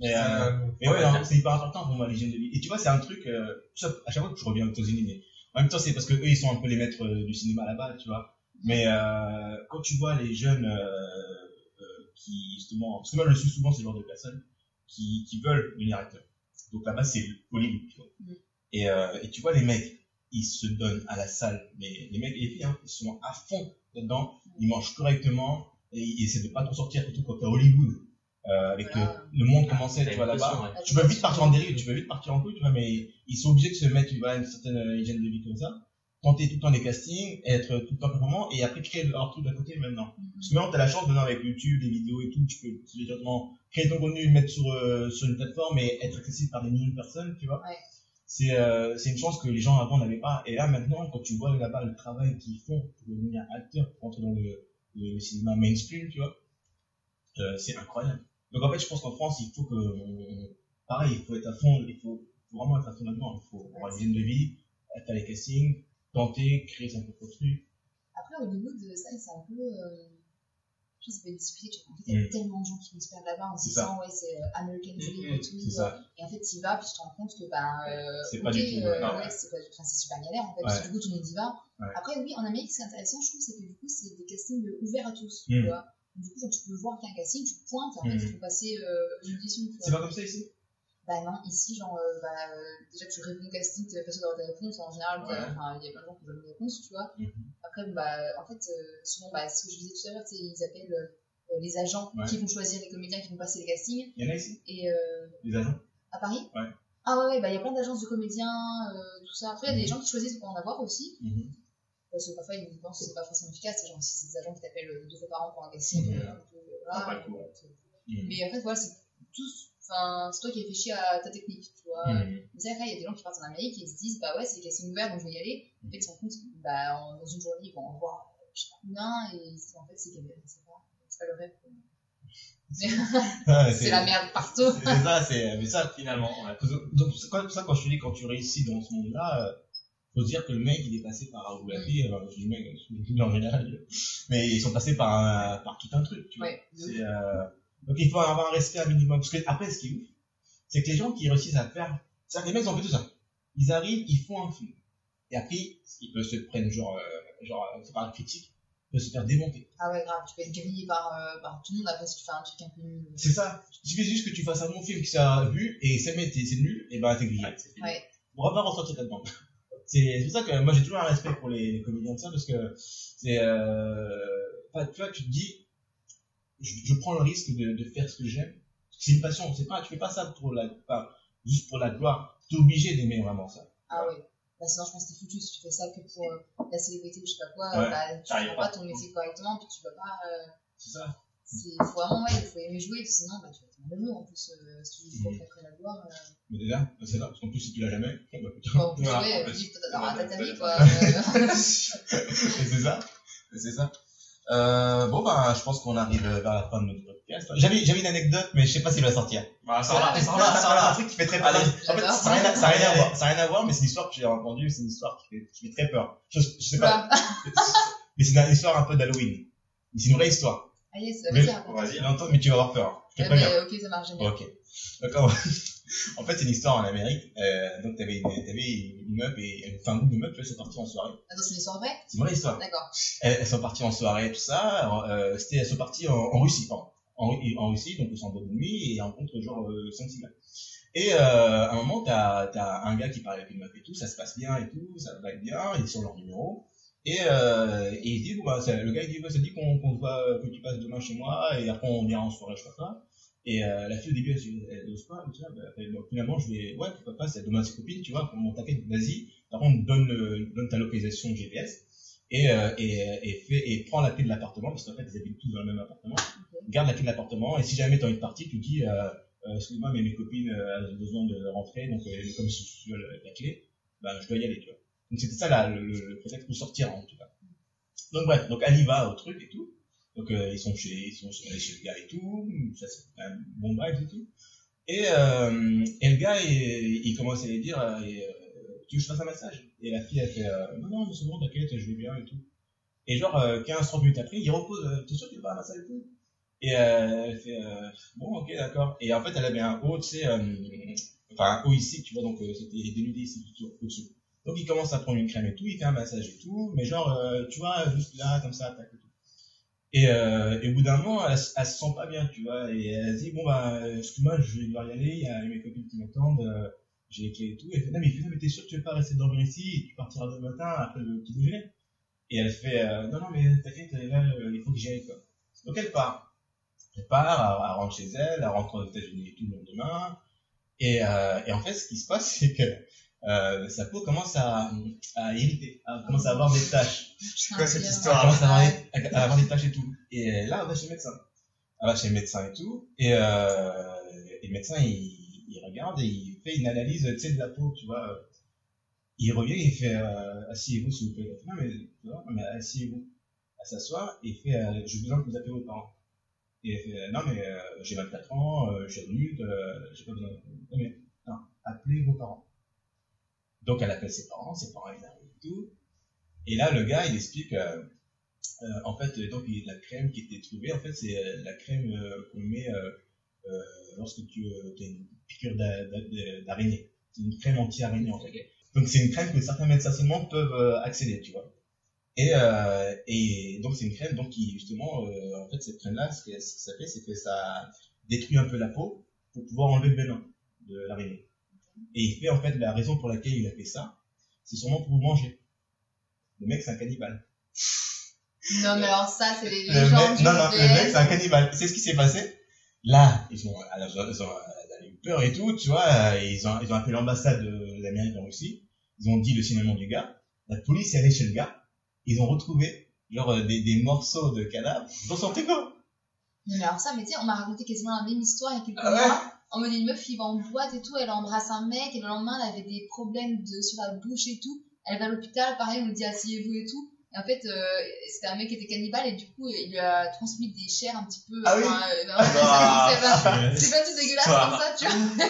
[SPEAKER 1] Mais, euh, mais ouais, c'est hyper important pour moi, l'hygiène de vie. Et tu vois, c'est un truc, euh, ça, à chaque fois que je reviens aux États-Unis, mais en même temps, c'est parce que eux, ils sont un peu les maîtres euh, du cinéma là-bas, tu vois. Mais euh, quand tu vois les jeunes euh, euh, qui, justement, parce que moi, je suis souvent ce genre de personnes qui, qui veulent devenir acteur. Donc là-bas, c'est Hollywood, tu vois.
[SPEAKER 3] Mm.
[SPEAKER 1] Et, euh, et tu vois les mecs, ils se donnent à la salle. Mais les mecs et les filles, hein, ils sont à fond dedans. Ils mangent correctement et ils essaient de pas trop sortir, surtout quand t'es à Hollywood. Euh, avec
[SPEAKER 3] Voilà.
[SPEAKER 1] le, le monde commençait, tu vois, là-bas.
[SPEAKER 2] ouais.
[SPEAKER 1] Tu peux vite partir en dérive, tu peux vite partir en couille, tu vois, mais ils sont obligés de se mettre, une certaine euh, hygiène de vie comme ça. Tenter tout le temps les castings, être tout le temps performant, et après créer leur truc d'à côté maintenant.
[SPEAKER 3] Mhm.
[SPEAKER 1] Parce que maintenant, t'as la chance, maintenant, avec YouTube, les vidéos et tout, tu peux directement créer ton contenu, le mettre sur, euh, sur une plateforme et être accessible par des millions de personnes, tu vois.
[SPEAKER 3] Ouais.
[SPEAKER 1] C'est, euh, c'est une chance que les gens avant n'avaient pas. Et là, maintenant, quand tu vois là-bas le travail qu'ils font pour devenir acteur, pour entrer dans le, le cinéma mainstream, tu vois, euh, c'est incroyable. Donc en fait, je pense qu'en France, il faut que, pareil, il faut être à fond, il faut, faut vraiment être à fond là-dedans. Il faut avoir une hygiène de vie, faire les castings, tenter, créer son propre truc.
[SPEAKER 3] Après, Hollywood, ça, c'est un peu. Euh... Je pense que ça peut être tu. En fait, il y a
[SPEAKER 1] Mm.
[SPEAKER 3] tellement de gens qui perdre là-bas en se disant, ouais, c'est euh, American Dream
[SPEAKER 2] Mm,
[SPEAKER 3] et tout. Et en fait, tu y vas, puis tu te rends compte que, ben. Euh,
[SPEAKER 1] C'est pas du tout,
[SPEAKER 3] euh,
[SPEAKER 1] non,
[SPEAKER 3] ouais,
[SPEAKER 1] ouais.
[SPEAKER 3] c'est pas- enfin, c'est super galère, en fait, parce que du coup, monde y va.
[SPEAKER 1] Ouais.
[SPEAKER 3] Après, oui, en Amérique, c'est intéressant, je trouve, c'est que du coup, c'est des castings ouverts à tous.
[SPEAKER 1] Mm.
[SPEAKER 3] Tu vois. Du coup, genre, tu peux voir qu'il y a un casting, tu pointes, en fait,
[SPEAKER 1] Mm.
[SPEAKER 3] il faut passer euh, une audition. tu
[SPEAKER 1] C'est pas comme ça ici?
[SPEAKER 3] Bah non, ici, genre, euh, bah, euh, déjà tu réponds au casting, t'es pas sûr d'avoir ta réponse, en général, t'as-
[SPEAKER 1] Ouais.
[SPEAKER 3] il y a plein de gens qui donnent une réponse, tu vois.
[SPEAKER 1] Mhm.
[SPEAKER 3] Après, bah, en fait, euh, souvent, bah, ce que je disais tout à l'heure, c'est ils appellent euh, les agents
[SPEAKER 1] Ouais.
[SPEAKER 3] qui vont choisir les comédiens qui vont passer les castings.
[SPEAKER 1] Il y en a ici
[SPEAKER 3] Et euh,
[SPEAKER 1] Les agents
[SPEAKER 3] à Paris
[SPEAKER 1] Ouais.
[SPEAKER 3] Ah ouais, ouais, bah il y a plein d'agences de comédiens, tout ça. Après, il y a des gens qui choisissent pas en avoir aussi, parce que parfois ils pensent que c'est pas forcément efficace. C'est genre si c'est des agents qui t'appellent deux fois par an pour un casting,
[SPEAKER 1] Mhm.
[SPEAKER 3] voilà.
[SPEAKER 1] Pas coup, ouais. Mhm.
[SPEAKER 3] Mais en fait, voilà, c'est tous. Enfin, c'est toi qui réfléchis à ta technique, tu vois.
[SPEAKER 1] Mhm.
[SPEAKER 3] Mais c'est vrai, il y a des gens qui partent en Amérique et ils se disent, bah ouais, c'est des castings ouverts, donc je vais y aller. En fait, ils se rendent compte bah, en- dans une journée, ils vont en voir, euh, je sais pas combien, et en fait, c'est c'est pas, c'est pas le rêve.
[SPEAKER 1] Ouais,
[SPEAKER 3] C'est la merde partout.
[SPEAKER 1] C'est ça, c'est mais ça.
[SPEAKER 2] Finalement.
[SPEAKER 1] Donc c'est pour ça quand je te dis quand tu réussis dans ce monde-là, euh, faut se dire que le mec il est passé par ou la fille, enfin, je dis mec, je dis en général, mais ils sont passés par un- par tout un truc, tu vois.
[SPEAKER 3] Ouais.
[SPEAKER 1] C'est, euh, donc il faut avoir un respect un minimum. Parce que après, ce qui est ouf, c'est que les gens qui réussissent à faire, c'est-à-dire que les mecs ont fait tout ça. Ils arrivent, ils font un film. Et après, ils peuvent se prendre genre, euh, genre, euh, c'est pas critique, ils peuvent se faire démonter.
[SPEAKER 3] Ah ouais, grave, tu peux être grillé par, euh, par tout le monde après si tu fais un truc un peu nul.
[SPEAKER 1] C'est ça. Il suffit juste que tu fasses un bon film qui soit vu et c'est nul, et ben t'es grillé.
[SPEAKER 2] Ouais.
[SPEAKER 1] On va pas ressortir là-dedans. C'est c'est pour ça que moi j'ai toujours un respect pour les, les comédiens de ça parce que c'est, euh, tu vois, tu te dis, je, je prends le risque de, de faire ce que j'aime. C'est une passion, c'est pas, tu fais pas ça pour la, pas juste pour la gloire. T'es obligé d'aimer vraiment ça.
[SPEAKER 3] Ah ouais. Bah sinon, je pense que t'es foutu si tu fais ça que pour euh, la célébrité ou je sais pas quoi.
[SPEAKER 1] Ouais,
[SPEAKER 3] bah, tu fais
[SPEAKER 2] pas.
[SPEAKER 3] ton métier correctement, puis tu vas pas. euh,
[SPEAKER 1] C'est ça.
[SPEAKER 3] c'est faut vraiment, ouais, il faut aimer jouer, sinon, bah, tu vas être malheureux en plus. Euh, si tu joues pour après la gloire.
[SPEAKER 1] Mais déjà, c'est là, parce qu'en plus si tu l'as jamais, bah, putain.
[SPEAKER 3] bah, en plus,
[SPEAKER 2] Voilà,
[SPEAKER 3] ouais,
[SPEAKER 2] en plus.
[SPEAKER 3] puis t'as t'as ta vie quoi.
[SPEAKER 2] Ouais.
[SPEAKER 3] Euh,
[SPEAKER 1] Et c'est ça. C'est ça. Euh, bon bah, je pense qu'on arrive vers la fin de notre podcast. J'avais, j'avais une anecdote, mais je sais pas si elle va sortir.
[SPEAKER 2] Bah, ça
[SPEAKER 3] Ah,
[SPEAKER 2] va, va,
[SPEAKER 1] un truc qui fait très peur.
[SPEAKER 2] Allez.
[SPEAKER 1] En fait,
[SPEAKER 3] J'adore.
[SPEAKER 1] ça n'a rien, à- ça a rien à voir, ça a rien à voir, mais c'est une histoire que j'ai entendue, c'est une histoire qui fait, qui fait très peur. Je, je sais pas,
[SPEAKER 3] voilà.
[SPEAKER 1] mais c'est une histoire un peu d'Halloween. C'est une vraie histoire.
[SPEAKER 3] Ah yes,
[SPEAKER 1] Mais-
[SPEAKER 3] vas-y.
[SPEAKER 2] Vas-y.
[SPEAKER 1] Mais tu vas avoir peur. Je te
[SPEAKER 3] Ouais,
[SPEAKER 1] préviens.
[SPEAKER 3] mais, ok, ça marche.
[SPEAKER 1] Ok. D'accord. en fait, c'est une histoire en Amérique. Euh, donc, t'avais une, t'avais une meuf et, enfin, un groupe de meufs, elles sont parties en soirée.
[SPEAKER 3] Attends, c'est une histoire vraie
[SPEAKER 1] C'est une vraie histoire.
[SPEAKER 3] D'accord.
[SPEAKER 1] Elles, elles sont parties en soirée, tout ça. Euh, c'était, elles sont parties en, en Russie, pardon. En, en Russie, donc, en boîte de nuit et elles rencontrent genre, euh, 5-6 gars. Et, euh, à un moment, t'as, t'as un gars qui parle avec une meuf et tout, ça se passe bien et tout, ça va bien, ils sont leur numéro. Et, euh, et il dit, bah, ça- le gars, il dit, bah, ça dit qu'on, qu'on se voit, que tu passes demain chez moi, et après, on ira en soirée, je sais pas quoi. Et euh, la fille au début elle, se- elle ose pas, tout ça, bah, elle- bon, finalement je vais, ouais pourquoi pas, c'est demain ses copines, tu vois, pour mon t'inquiète, vas-y, par contre donne, le- donne ta localisation GPS et, euh, et, et, fais, et prends la clé de l'appartement, parce qu'en fait ils habitent tous dans le même appartement, garde la clé de l'appartement et si jamais t'as envie de partir, tu dis, euh, euh, excuse-moi mais mes copines euh, ont besoin de rentrer, donc euh, comme je suis la, la clé, bah je dois y aller, tu vois. Donc c'était ça là, le, le, le prétexte pour sortir en tout cas. Donc bref, donc elle y va au truc et tout. Donc euh, ils sont chez ils sont chez chez le gars et tout, ça c'est un bon bref et tout. Et, euh, et le gars il, il commence à lui dire euh, et, euh, tu veux que je fasse un massage? Et la fille elle fait euh, non non c'est bon t'inquiète je vais bien et tout. Et genre euh, 15-30 minutes après il repose t'es sûr veux pas un massage et tout? Et elle fait bon ok d'accord. Et en fait elle avait un haut tu sais enfin un haut ici tu vois donc c'était dénudé ici tout au-dessus. Donc il commence à prendre une crème et tout, il fait un massage et tout, mais genre, tu vois, juste là, comme ça, tac et. Et, euh, et au bout d'un moment, elle, elle se sent pas bien, tu vois, et elle dit, bon bah, excuse-moi, je vais devoir y aller, il y a mes copines qui m'attendent, euh, j'ai les clés et tout. Elle fait, non, mais, mais t'es sûr que tu veux pas rester dormir ici Tu partiras demain matin après le petit déjeuner? Et elle fait, euh, non, non, mais t'inquiète, là, euh, il faut que j'y aille, quoi. Donc elle part. Elle part, elle, elle rentre chez elle, elle rentre aux États-Unis et tout le lendemain. Et, euh, et en fait, ce qui se passe, c'est que euh, sa peau commence à, à irriter, à commence à avoir des taches.
[SPEAKER 3] C'est
[SPEAKER 2] quoi cette
[SPEAKER 3] bien.
[SPEAKER 1] Elle
[SPEAKER 2] histoire
[SPEAKER 1] commence à avoir, des, à avoir des taches et tout. Et là, elle va chez le médecin. Elle va chez le médecin et tout. Et, euh, et le médecin, il, il regarde et il fait une analyse, tu sais, de la peau, tu vois. Il revient et il fait, euh, asseyez-vous s'il vous plaît. Non, mais, tu vois, mais asseyez-vous. Elle s'assoit et il fait, euh, j'ai besoin que vous appelez vos parents. Et elle fait, euh, non, mais euh, j'ai 24 ans, euh, je suis adulte, euh, j'ai pas besoin de... Non, mais, non, appelez vos parents. Donc elle appelle ses parents, ses parents ils arrivent et tout. Et là, le gars, il explique, euh, euh, en fait, donc il- la crème qui était trouvée, en fait, c'est euh, la crème euh, qu'on met euh, euh, lorsque tu as une piqûre d'a- d'a- d'araignée. C'est une crème anti-araignée, en fait. Donc c'est une crème que certains médecins seulement peuvent accéder, tu vois. Et, euh, et donc c'est une crème donc qui justement, euh, en fait cette crème-là, ce que, ce que ça fait, c'est que ça détruit un peu la peau pour pouvoir enlever le venin de l'araignée. Et il fait en fait la raison pour laquelle il a fait ça, c'est sûrement pour vous manger. Le mec c'est un cannibale.
[SPEAKER 3] Non, mais alors ça, c'est les
[SPEAKER 1] Le
[SPEAKER 3] légendes
[SPEAKER 1] mec,
[SPEAKER 3] du
[SPEAKER 1] non, non, le mec c'est un cannibale. C'est ce qui s'est passé? Là, ils ont, alors, ils ont, ils ont, ils ont eu peur et tout, tu vois, ils ont, ils ont appelé l'ambassade de l'Amérique en Russie. Ils ont dit le signalement du gars. La police est allée chez le gars. Ils ont retrouvé, genre, euh, des, des morceaux de cadavres dans son frigo.
[SPEAKER 3] Non, mais alors ça, mais tu sais, on m'a raconté quasiment la même histoire il y a quelques
[SPEAKER 1] Ah ouais?
[SPEAKER 3] mois. En mode une meuf qui va en boîte et tout, elle embrasse un mec et le lendemain elle avait des problèmes de, sur la bouche et tout. Elle va à l'hôpital, pareil, on lui dit asseyez-vous et tout. Et en fait, euh, c'était un mec qui était cannibale et du coup, il lui a transmis des chairs un petit peu.
[SPEAKER 1] Ah oui
[SPEAKER 3] enfin, euh,
[SPEAKER 2] Ah.
[SPEAKER 3] c'est pas, pas tout dégueulasse comme ça, tu vois.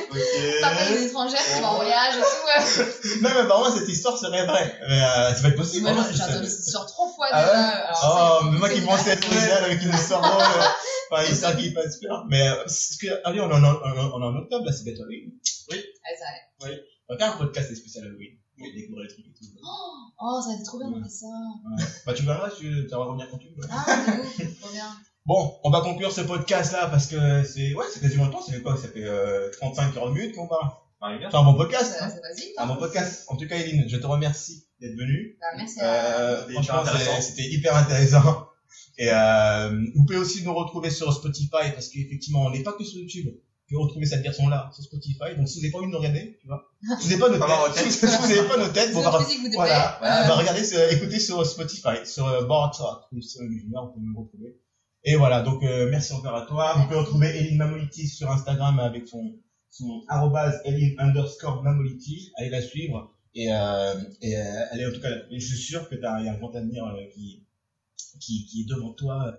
[SPEAKER 3] Pareil, une étrangère qui va en voyage et tout. ouais.
[SPEAKER 1] Non, mais par moi, cette histoire serait vraie. Mais, euh, c'est pas possible.
[SPEAKER 3] Moi,
[SPEAKER 1] vraiment,
[SPEAKER 3] j'ai
[SPEAKER 1] c'est-
[SPEAKER 3] entendu cette histoire trois fois
[SPEAKER 1] Ah
[SPEAKER 3] déjà.
[SPEAKER 1] ouais
[SPEAKER 3] alors ça,
[SPEAKER 1] Oh, mais moi qui pensais être original avec une histoire drôle, euh, enfin, une histoire qui passe super. Mais, euh, c'est ce que, allez, on est en, on est en- on est en octobre, là, c'est bientôt Halloween.
[SPEAKER 3] Ouais, ça allait.
[SPEAKER 1] Donc, un podcast spécial Halloween. Oui, découvrir les trucs et tout.
[SPEAKER 3] Oh, ça a été trop bien, on fait ça.
[SPEAKER 1] Ouais. Bah, tu verras, tu, tu vas revenir quand tu veux.
[SPEAKER 3] Ah, ouf, trop bien.
[SPEAKER 1] Bon, on va conclure ce podcast là parce que c'est, ouais, c'est quasiment le temps. Ça fait quoi? Ça fait, euh, 35-40 minutes qu'on parle. C'est un bon podcast,
[SPEAKER 3] Ça,
[SPEAKER 1] hein.
[SPEAKER 3] ça va vite.
[SPEAKER 1] C'est un bon podcast. En tout cas, Eline, je te remercie d'être venue.
[SPEAKER 3] Bah, merci à
[SPEAKER 1] Euh,
[SPEAKER 2] C'était
[SPEAKER 1] franchement,
[SPEAKER 2] hyper intéressant.
[SPEAKER 1] c'est- c'était hyper intéressant. Et euh, vous pouvez aussi nous retrouver sur Spotify parce qu'effectivement, on n'est pas que sur YouTube. Pouvez retrouver cette version-là sur Spotify. Donc, si vous n'avez pas envie de nous regarder, tu vois, si vous n'avez pas nos têtes, si vous n'avez pas nos têtes, bon, bah, voilà, voilà, bah, regardez, sur- écoutez sur Spotify, sur euh, Talk, ou sur Junior, vous pouvez nous retrouver. Et voilà, donc euh, merci encore à toi. Vous pouvez retrouver Eline Mamoliti sur Instagram avec son, son arrobase Eline underscore Mamoliti. Allez la suivre. Et, euh, et euh, elle est en tout cas, je suis sûr que t'as il y a un grand avenir euh, qui, qui, qui est devant toi.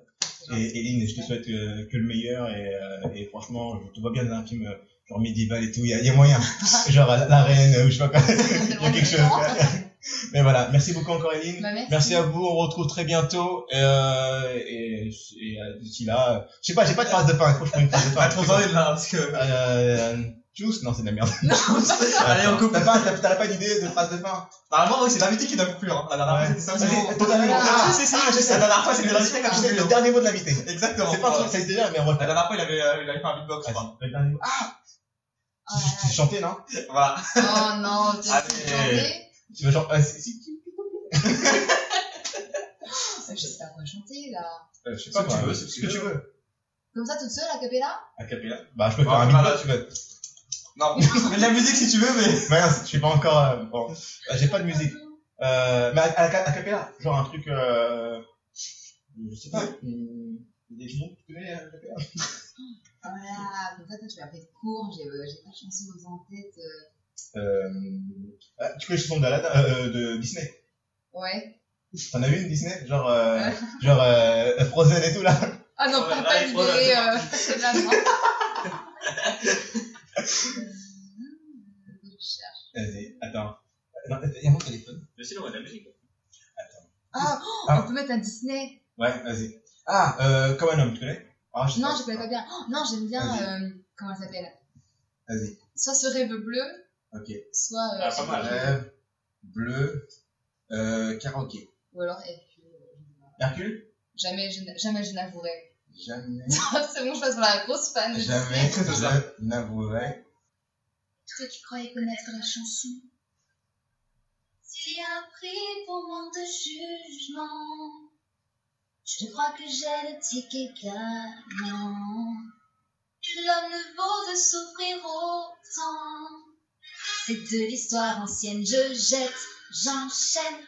[SPEAKER 1] Et Eline, je te souhaite euh, que le meilleur. Et, euh, et franchement, je te vois bien dans un film euh, genre médiéval et tout. Il y a, il y a moyen. genre la, la reine ou je sais pas quoi. il y a quelque chose. Mais voilà, merci beaucoup encore Eline.
[SPEAKER 3] Bah, merci.
[SPEAKER 1] Merci à vous, on retrouve très bientôt. Euh, et et d'ici là, je sais pas, j'ai pas de phrase de fin. Il faut que je prenne une phrase de fin.
[SPEAKER 2] Pas trop envie là, parce que.
[SPEAKER 1] Euh, Juice Non, c'est de la merde.
[SPEAKER 2] Allez, on coupe.
[SPEAKER 1] T'as pas, t'as- t'as pas d'idée de phrase de fin
[SPEAKER 2] Normalement, oui, c'est l'invité qui doit conclure. La dernière fois, c'était ça. C'est-.
[SPEAKER 3] Ah,
[SPEAKER 2] je sais. La dernière fois, c'était l'invité qui a
[SPEAKER 1] sais, le
[SPEAKER 2] conclu.
[SPEAKER 1] dernier mot de l'invité.
[SPEAKER 2] Exactement.
[SPEAKER 1] C'est pas un truc, ça existe déjà, mais on
[SPEAKER 2] La dernière fois, il avait, euh, il avait fait un beatbox, je crois.
[SPEAKER 1] Le dernier mot. Ah,
[SPEAKER 3] Oh
[SPEAKER 1] tu chantais, non
[SPEAKER 2] Voilà.
[SPEAKER 3] Oh non, tu
[SPEAKER 1] Tu veux chanter si, si, si.
[SPEAKER 3] Je sais pas quoi chanter là.
[SPEAKER 1] Euh, Je sais
[SPEAKER 2] Ce
[SPEAKER 1] pas,
[SPEAKER 2] que tu veux,
[SPEAKER 1] ce
[SPEAKER 2] ce
[SPEAKER 1] que tu veux.
[SPEAKER 3] Comme ça, toute seule, a cappella?
[SPEAKER 1] A cappella? Bah, je peux faire un beatbox, tu veux.
[SPEAKER 2] Non, mais de la musique si tu veux, mais.
[SPEAKER 1] Mince, je suis pas encore, euh, bon. Bah, J'ai pas de musique. Euh, mais à, à, à cappella, genre un truc, euh, je sais pas, hum, des chansons que tu connais à cappella?
[SPEAKER 3] Voilà, comme ça, toi, tu m'as pris de cours, j'ai euh, j'ai pas de chanson en tête. euh.
[SPEAKER 1] euh, ah, Tu connais les chansons d'Aladdin, euh, de Disney?
[SPEAKER 3] Ouais.
[SPEAKER 1] T'en as une Disney? Genre, euh, genre euh, Frozen et tout là?
[SPEAKER 3] Ah non,
[SPEAKER 2] Ouais,
[SPEAKER 3] pas,
[SPEAKER 2] là,
[SPEAKER 3] pas
[SPEAKER 2] il faut-
[SPEAKER 3] l'idée, euh, c'est là, non. Je cherche.
[SPEAKER 1] Vas-y, attends. Non, y'a mon téléphone.
[SPEAKER 2] Mais sinon, ouais, de la musique.
[SPEAKER 3] Ah, oh,
[SPEAKER 1] Ah.
[SPEAKER 3] on peut mettre un Disney.
[SPEAKER 1] Ouais, vas-y. Ah, euh, comme un homme, tu connais? Ah, sais
[SPEAKER 3] Non,
[SPEAKER 1] pas.
[SPEAKER 3] je connais pas bien. Oh, non, j'aime bien, euh, comment elle s'appelle?
[SPEAKER 1] Vas-y,
[SPEAKER 3] Soit ce rêve bleu,
[SPEAKER 1] ok.
[SPEAKER 3] soit. euh,
[SPEAKER 2] Ah, pas mal.
[SPEAKER 1] Rêve, bleu, euh, karaoké.
[SPEAKER 3] Ou alors Hercule.
[SPEAKER 1] Hercule?
[SPEAKER 3] Je, jamais je n'avouerai.
[SPEAKER 1] Jamais,
[SPEAKER 3] c'est bon, je passe pour la grosse fan de
[SPEAKER 1] jamais
[SPEAKER 3] Disney.
[SPEAKER 1] je n'avouerai
[SPEAKER 3] toi qui croyais connaître la chanson? S'il y a un prix pour manque de jugement, je crois que j'ai le ticket gagnant. L'homme ne vaut de souffrir autant. C'est de l'histoire ancienne, je jette, j'enchaîne.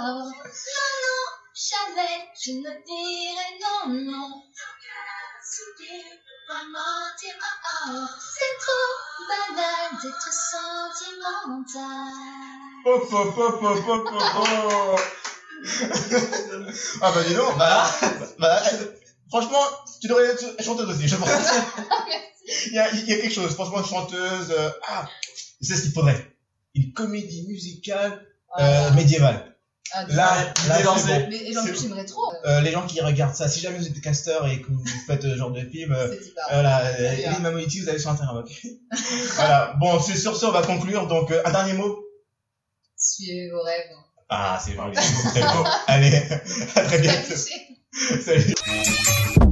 [SPEAKER 3] Non, non, jamais je ne dirai non, non. Ton cœur souillé, pas mentir, oh, oh. C'est trop banal d'être sentimental.
[SPEAKER 1] Hop, hop, hop, hop, hop, hop, hop. ah bah dis donc, bah, bah, franchement, tu devrais être chanteuse aussi, je pense. Il y a, il y a quelque chose, franchement, chanteuse, euh, ah, c'est ce qu'il faudrait. Une comédie musicale euh,
[SPEAKER 3] Ah,
[SPEAKER 1] médiévale.
[SPEAKER 3] ah,
[SPEAKER 1] Là, là, bon.
[SPEAKER 3] Mais j'aimerais trop.
[SPEAKER 1] Euh, les gens qui regardent ça, si jamais vous êtes casteur et que vous faites ce genre de film, euh, voilà, euh. Elie Mamoiti, vous allez sur ok Voilà, bon, c'est sur ce, on va conclure, donc euh, un dernier mot
[SPEAKER 3] Suivez vos rêves.
[SPEAKER 1] Ah, c'est joli, c'est beau, très beau. Allez, à très bientôt.
[SPEAKER 3] É
[SPEAKER 1] isso aí.